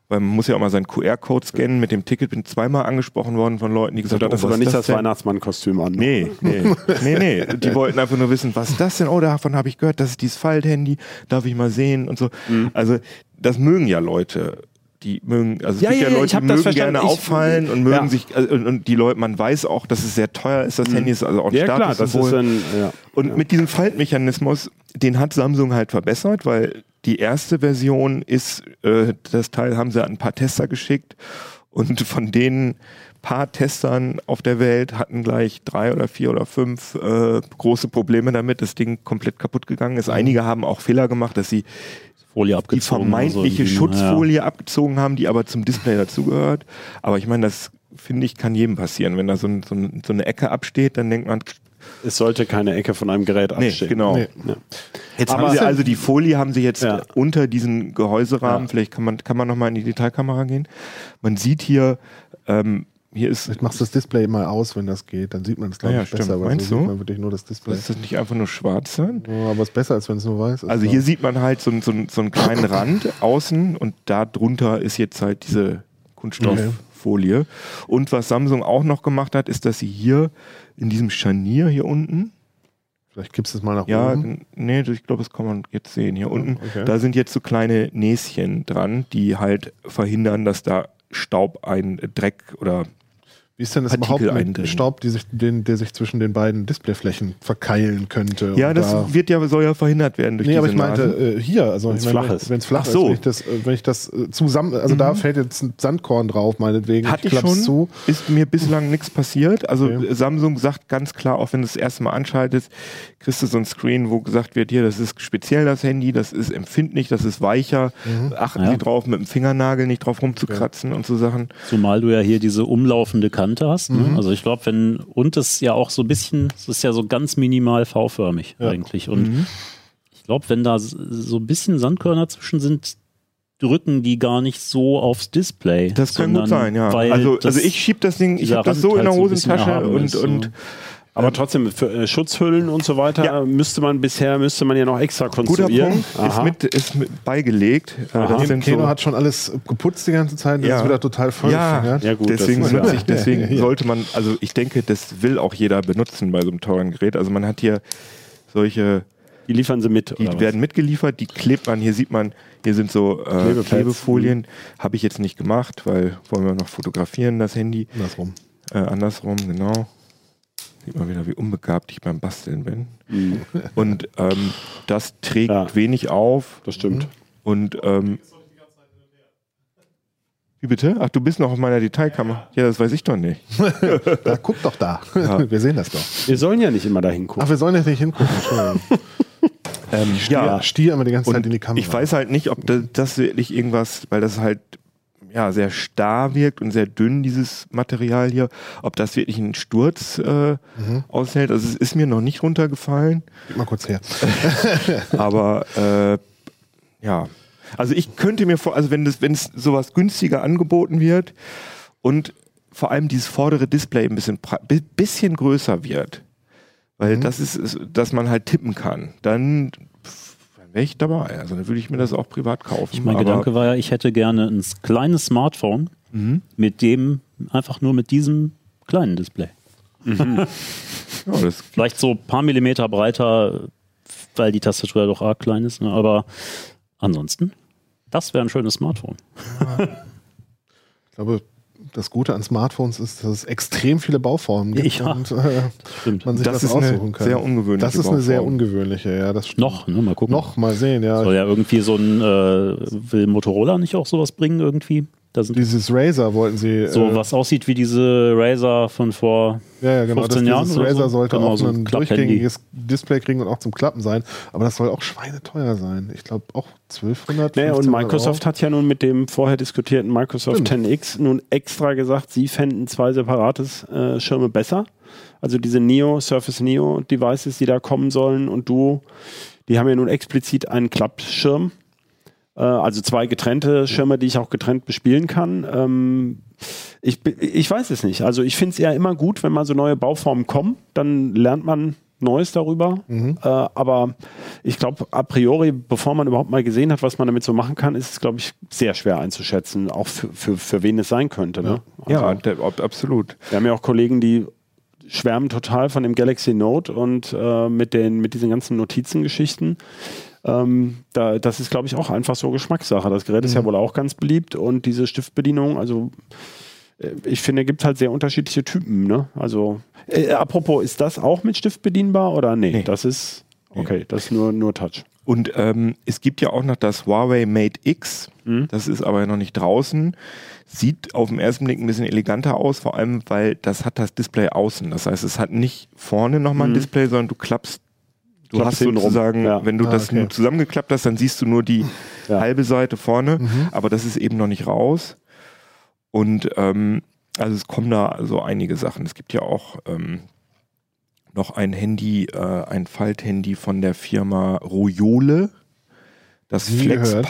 weil man muss ja auch mal seinen QR-Code scannen mit dem Ticket, bin zweimal angesprochen worden von Leuten, die gesagt haben, oh, aber was nicht ist das denn? Weihnachtsmann-Kostüm an. Nee, nee, nee, nee. Die wollten einfach nur wissen, was ist das denn? Oh, davon habe ich gehört, das ist dieses Falthandy, darf ich mal sehen und so. Mhm. Also, das mögen ja Leute. Die mögen, also es Ja, gibt ja, ja, Leute, die das mögen gerne Ich- auffallen und mögen Ja. sich, also, und, und die Leute, man weiß auch, dass es sehr teuer ist, das Handy ist also auch ein Ja, klar, das ist ein. Ja. Und mit diesem Faltmechanismus, den hat Samsung halt verbessert, weil die erste Version ist, äh, das Teil haben sie an ein paar Tester geschickt und von den paar Testern auf der Welt hatten gleich drei oder vier oder fünf äh, große Probleme damit, das Ding komplett kaputt gegangen ist. Einige haben auch Fehler gemacht, dass sie Folie die vermeintliche irgendwie, Schutzfolie abgezogen haben, die aber zum Display dazugehört. Aber ich meine, das finde ich kann jedem passieren. Wenn da so, ein, so, ein, so eine Ecke absteht, dann denkt man, Es sollte keine Ecke von einem Gerät nee, abstehen. genau. Nee. Ja. Jetzt Aber- haben sie also die Folie haben sie jetzt Ja. unter diesen Gehäuserahmen. Ja. Vielleicht kann man kann man noch mal in die Detailkamera gehen. Man sieht hier ähm, hier ist Vielleicht machst du das Display mal aus, wenn das geht. Dann sieht man es, glaube Ja, ich, stimmt. besser. Aber Meinst so du? sieht man wirklich nur das Display. ist das nicht einfach nur schwarz sein? Ja, aber es ist besser, als wenn es nur weiß ist. Also hier sieht man halt so, einen- so, einen- so einen kleinen Rand außen und da drunter ist jetzt halt diese Kunststofffolie. Und was Samsung auch noch gemacht hat, ist, dass sie hier in diesem Scharnier hier unten, Vielleicht gibst du es mal nach ja, oben. nee, ich glaube, das kann man jetzt sehen. Hier unten, okay. da sind jetzt so kleine Näschen dran, die halt verhindern, dass da Staub ein Dreck oder Wie ist denn das Partikel überhaupt mit eindringen. Staub, die sich, den, der sich zwischen den beiden Displayflächen verkeilen könnte? ja, das da- wird ja soll ja verhindert werden durch Nee, diese aber ich meinte Nasen. äh, hier, also Wenn's ich meine, flach ist. wenn es flach Ach so. Mhm. ist, wenn ich das, äh, wenn ich das äh, zusammen, also da fällt jetzt ein Sandkorn drauf, meinetwegen. Hatte ich klapp's schon, zu. ist mir bislang nichts passiert. Also Okay. Samsung sagt ganz klar, auch wenn du das erste Mal anschaltest, kriegst du so ein Screen, wo gesagt wird, hier, das ist speziell das Handy, das ist empfindlich, das ist weicher. Mhm. Achten Ja. Sie drauf, mit dem Fingernagel nicht drauf rumzukratzen und so Sachen. Zumal du ja hier diese umlaufende Kante hast. Ne? Mhm. Also ich glaube, wenn, und es ja auch so ein bisschen, es ist ja so ganz minimal V-förmig Ja. eigentlich. Und Mhm. ich glaube, wenn da so ein bisschen Sandkörner zwischen sind, drücken die gar nicht so aufs Display. Das kann gut sein, ja. Also, das- also ich schieb das Ding, ich habe das so in halt der so bisschen Hosentasche erhaben und, ist, so. und Aber trotzdem, für äh, Schutzhüllen und so weiter Ja. müsste man bisher, müsste man ja noch extra guter konstruieren. Punkt, ist mit, ist mit beigelegt. Äh, Aha. das Keno so, hat schon alles geputzt die ganze Zeit, das Ja. ist wieder total voll. ja, Ja, gut, deswegen, das ist- wird ja. sich, deswegen sollte man, also ich denke, das will auch jeder benutzen bei so einem teuren Gerät. Also man hat hier solche, Die liefern sie mit. die oder was? werden mitgeliefert, die klebt man, hier sieht man, hier sind so äh. Klebefolien. Habe ich jetzt nicht gemacht, weil wollen wir noch fotografieren, das Handy. Andersrum. Äh, andersrum, genau. Sieht man wieder, wie unbegabt ich beim Basteln bin. Mhm. Und ähm, das trägt Ja. wenig auf. Das stimmt. Und ähm, wie bitte? Ach, du bist noch auf meiner Detailkammer. Ja, das weiß ich doch nicht. Da, guck doch da. Ja. Wir sehen das doch. Wir sollen ja nicht immer dahin Ach, gucken. wir sollen jetzt nicht hingucken. Entschuldigung. Ähm, Ja, stier immer die ganze Zeit in die Und Kamera. ich weiß halt nicht, ob das, das wirklich irgendwas, weil das halt ja sehr starr wirkt und sehr dünn, dieses Material hier, ob das wirklich einen Sturz äh, aushält. Also es ist mir noch nicht runtergefallen, Gib mal kurz her. aber äh, ja. Also ich könnte mir vor, also wenn das, wenn es sowas günstiger angeboten wird und vor allem dieses vordere Display ein bisschen, bisschen größer wird, weil das ist, ist, dass man halt tippen kann, dann ich dabei. Also dann würde ich mir das auch privat kaufen. Mein Aber- Gedanke war ja, ich hätte gerne ein kleines Smartphone mit dem, einfach nur mit diesem kleinen Display. ja, das, Vielleicht so ein paar Millimeter breiter, weil die Tastatur ja doch arg klein ist. Ne? Aber ansonsten, das wäre ein schönes Smartphone. Ich glaube, das Gute an Smartphones ist, dass es extrem viele Bauformen gibt Ja, und äh, Stimmt. man sich Das das, aussuchen kann. sehr ungewöhnliche Das ist eine sehr Bauform. ungewöhnliche, ja, das stimmt. Noch, ne? mal gucken. Noch, mal sehen, ja. Soll ja irgendwie so ein, äh, will Motorola nicht auch sowas bringen irgendwie? Dieses Razer wollten sie. so äh, was aussieht wie diese Razer von vor Ja, ja, genau. 15 das, Jahren dieses Razer so. sollte Genau, auch so ein durchgängiges Display kriegen und auch zum Klappen sein. Aber das soll auch schweineteuer sein. Ich glaube auch 1200. Naja, und 1500 Microsoft Euro. hat ja nun mit dem vorher diskutierten Microsoft Stimmt. 10X nun extra gesagt, sie fänden zwei separates äh, Schirme besser. Also diese Neo, Surface Neo Devices, die da kommen sollen und du, die haben ja nun explizit einen Klappschirm. Äh, also zwei getrennte Schirme, die ich auch getrennt bespielen kann. Ähm, ich, ich weiß es nicht. Also ich finde es ja immer gut, wenn mal so neue Bauformen kommen, dann lernt man Neues darüber. Mhm. Äh, aber ich glaube, a priori, bevor man überhaupt mal gesehen hat, was man damit so machen kann, ist es, glaube ich, sehr schwer einzuschätzen, auch für, für, für wen es sein könnte. Ne? ja, Also, ob, absolut. wir haben ja auch Kollegen, die schwärmen total von dem Galaxy Note und äh, mit, den, mit diesen ganzen Notizengeschichten. Ähm, da, das ist, glaube ich, auch einfach so Geschmackssache. Das Gerät ist ja wohl auch ganz beliebt und diese Stiftbedienung, also äh, ich finde, gibt halt sehr unterschiedliche Typen. Ne? Also, äh, apropos, ist das auch mit Stift bedienbar oder nee? Nee. Das ist, okay, das ist nur, nur Touch. Und ähm, es gibt ja auch noch das Huawei Mate X. Mhm. Das ist aber noch nicht draußen. Sieht auf den ersten Blick ein bisschen eleganter aus, vor allem, weil das hat das Display außen. Das heißt, es hat nicht vorne nochmal ein Mhm. Display, sondern du klappst, du hast sozusagen, Ja. wenn du Ah, das okay. zusammengeklappt hast, dann siehst du nur die Ja. halbe Seite vorne, Mhm. aber das ist eben noch nicht raus. Und ähm, also es kommen da also einige Sachen. Es gibt ja auch ähm, noch ein Handy, äh, ein Falthandy von der Firma Royole, das gehört.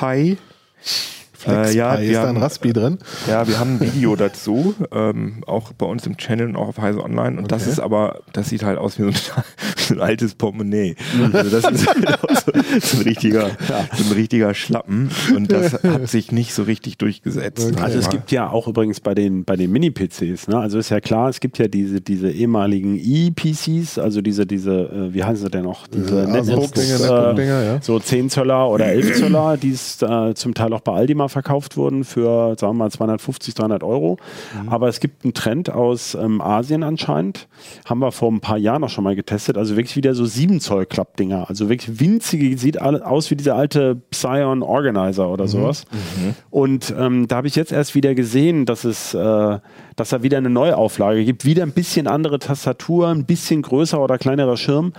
Flex Äh, ja, ist da ein haben- Raspi drin? Ja, wir haben ein Video dazu, ähm, auch bei uns im Channel und auch auf Heise Online. Und das Okay. ist aber, das sieht halt aus wie so ein, so ein altes Portemonnaie. Also das ist halt auch so, so, ein richtiger, so ein richtiger Schlappen. Und das hat sich nicht so richtig durchgesetzt. Okay. Also es gibt ja auch übrigens bei den, bei den Mini-PCs, ne? also ist ja klar, es gibt ja diese, diese ehemaligen E-PCs, also diese, diese, äh, wie heißen sie denn noch, diese Netbooks, äh, ja. so 10 Zöller oder 11 Zöller, die es äh, zum Teil auch bei Aldi mal verkauft wurden für, sagen wir mal, 250, 300 Euro. Aber es gibt einen Trend aus ähm, Asien anscheinend, haben wir vor ein paar Jahren auch schon mal getestet, also wirklich wieder so 7 Zoll Klappdinger, also wirklich winzige, sieht aus wie dieser alte Psion Organizer oder sowas. Und ähm, da habe ich jetzt erst wieder gesehen, dass es, äh, dass da wieder eine Neuauflage gibt, wieder ein bisschen andere Tastatur, ein bisschen größer oder kleinerer Schirm.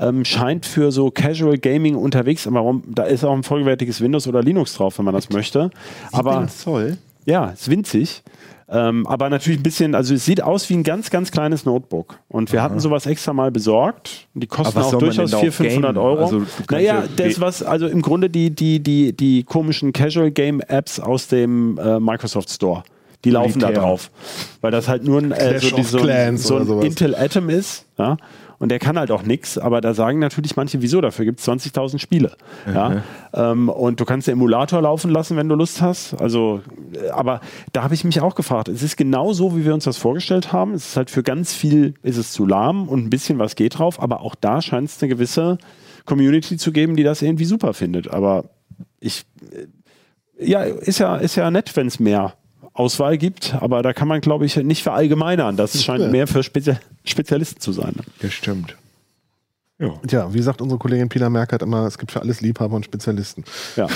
Ähm, scheint für so Casual Gaming unterwegs, aber warum, da ist auch ein vollwertiges Windows oder Linux drauf, wenn man das möchte. Aber 7 Zoll? Ja, ist winzig. Ähm, aber natürlich ein bisschen, also es sieht aus wie ein ganz, ganz kleines Notebook. Und wir hatten sowas extra mal besorgt. Die kosten auch durchaus denn da 400, auf 500 gamen? Euro. Also, naja, ja- das was, also im Grunde die, die, die, die komischen Casual Game Apps aus dem äh, Microsoft Store. Die laufen da Solitär. drauf. Weil das halt nur ein, äh, so, die, so, so ein. Intel Atom ist. Ja? Und der kann halt auch nichts, aber da sagen natürlich manche, wieso, dafür gibt es 20.000 Spiele. Ja? Ähm, und du kannst den Emulator laufen lassen, wenn du Lust hast. Also, äh, aber da habe ich mich auch gefragt, es ist genau so, wie wir uns das vorgestellt haben. Es ist halt für ganz viel, ist es zu lahm und ein bisschen was geht drauf, aber auch da scheint es eine gewisse Community zu geben, die das irgendwie super findet. Aber ich, äh, ja, ist ja, ist ja nett, wenn es mehr Auswahl gibt, aber da kann man, glaube ich, nicht verallgemeinern. Das scheint mehr für Spezi Spezialisten zu sein. Das stimmt. Ja. Tja, wie sagt unsere Kollegin Pina Merkert immer, es gibt für alles Liebhaber und Spezialisten. Ja.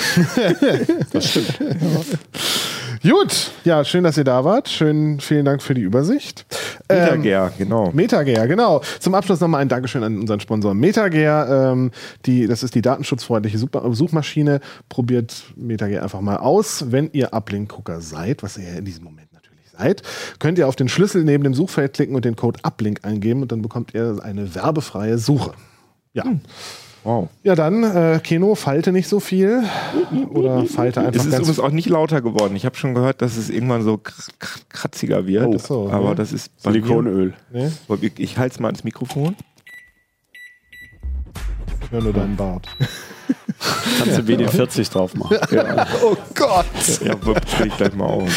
das stimmt. Gut, ja, schön, dass ihr da wart. Schön, vielen Dank für die Übersicht. Ähm, Metager, genau. Metager, genau. Zum Abschluss nochmal ein Dankeschön an unseren Sponsor Metager. Ähm, die, das ist die datenschutzfreundliche Suchmaschine. Probiert Metager einfach mal aus. Wenn ihr Uplink-Gucker seid, was ihr ja in diesem Moment natürlich seid, könnt ihr auf den Schlüssel neben dem Suchfeld klicken und den Code Uplink eingeben und dann bekommt ihr eine werbefreie Suche. Ja. Wow. Ja, dann, äh, Keno, falte nicht so viel. Oder falte einfach Es ist ganz übrigens auch nicht lauter geworden. Ich habe schon gehört, dass es irgendwann so kr kr kratziger wird. Oh, so, aber ja. das ist Silikonöl. Nee, Ich, ich halte es mal ans Mikrofon. ich höre nur deinen Bart. Kannst du WD40 drauf machen. Oh Gott! Ja, stelle ich gleich mal auf.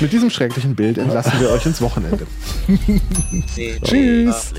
Mit diesem schrecklichen Bild entlassen wir euch ins Wochenende. Tschüss.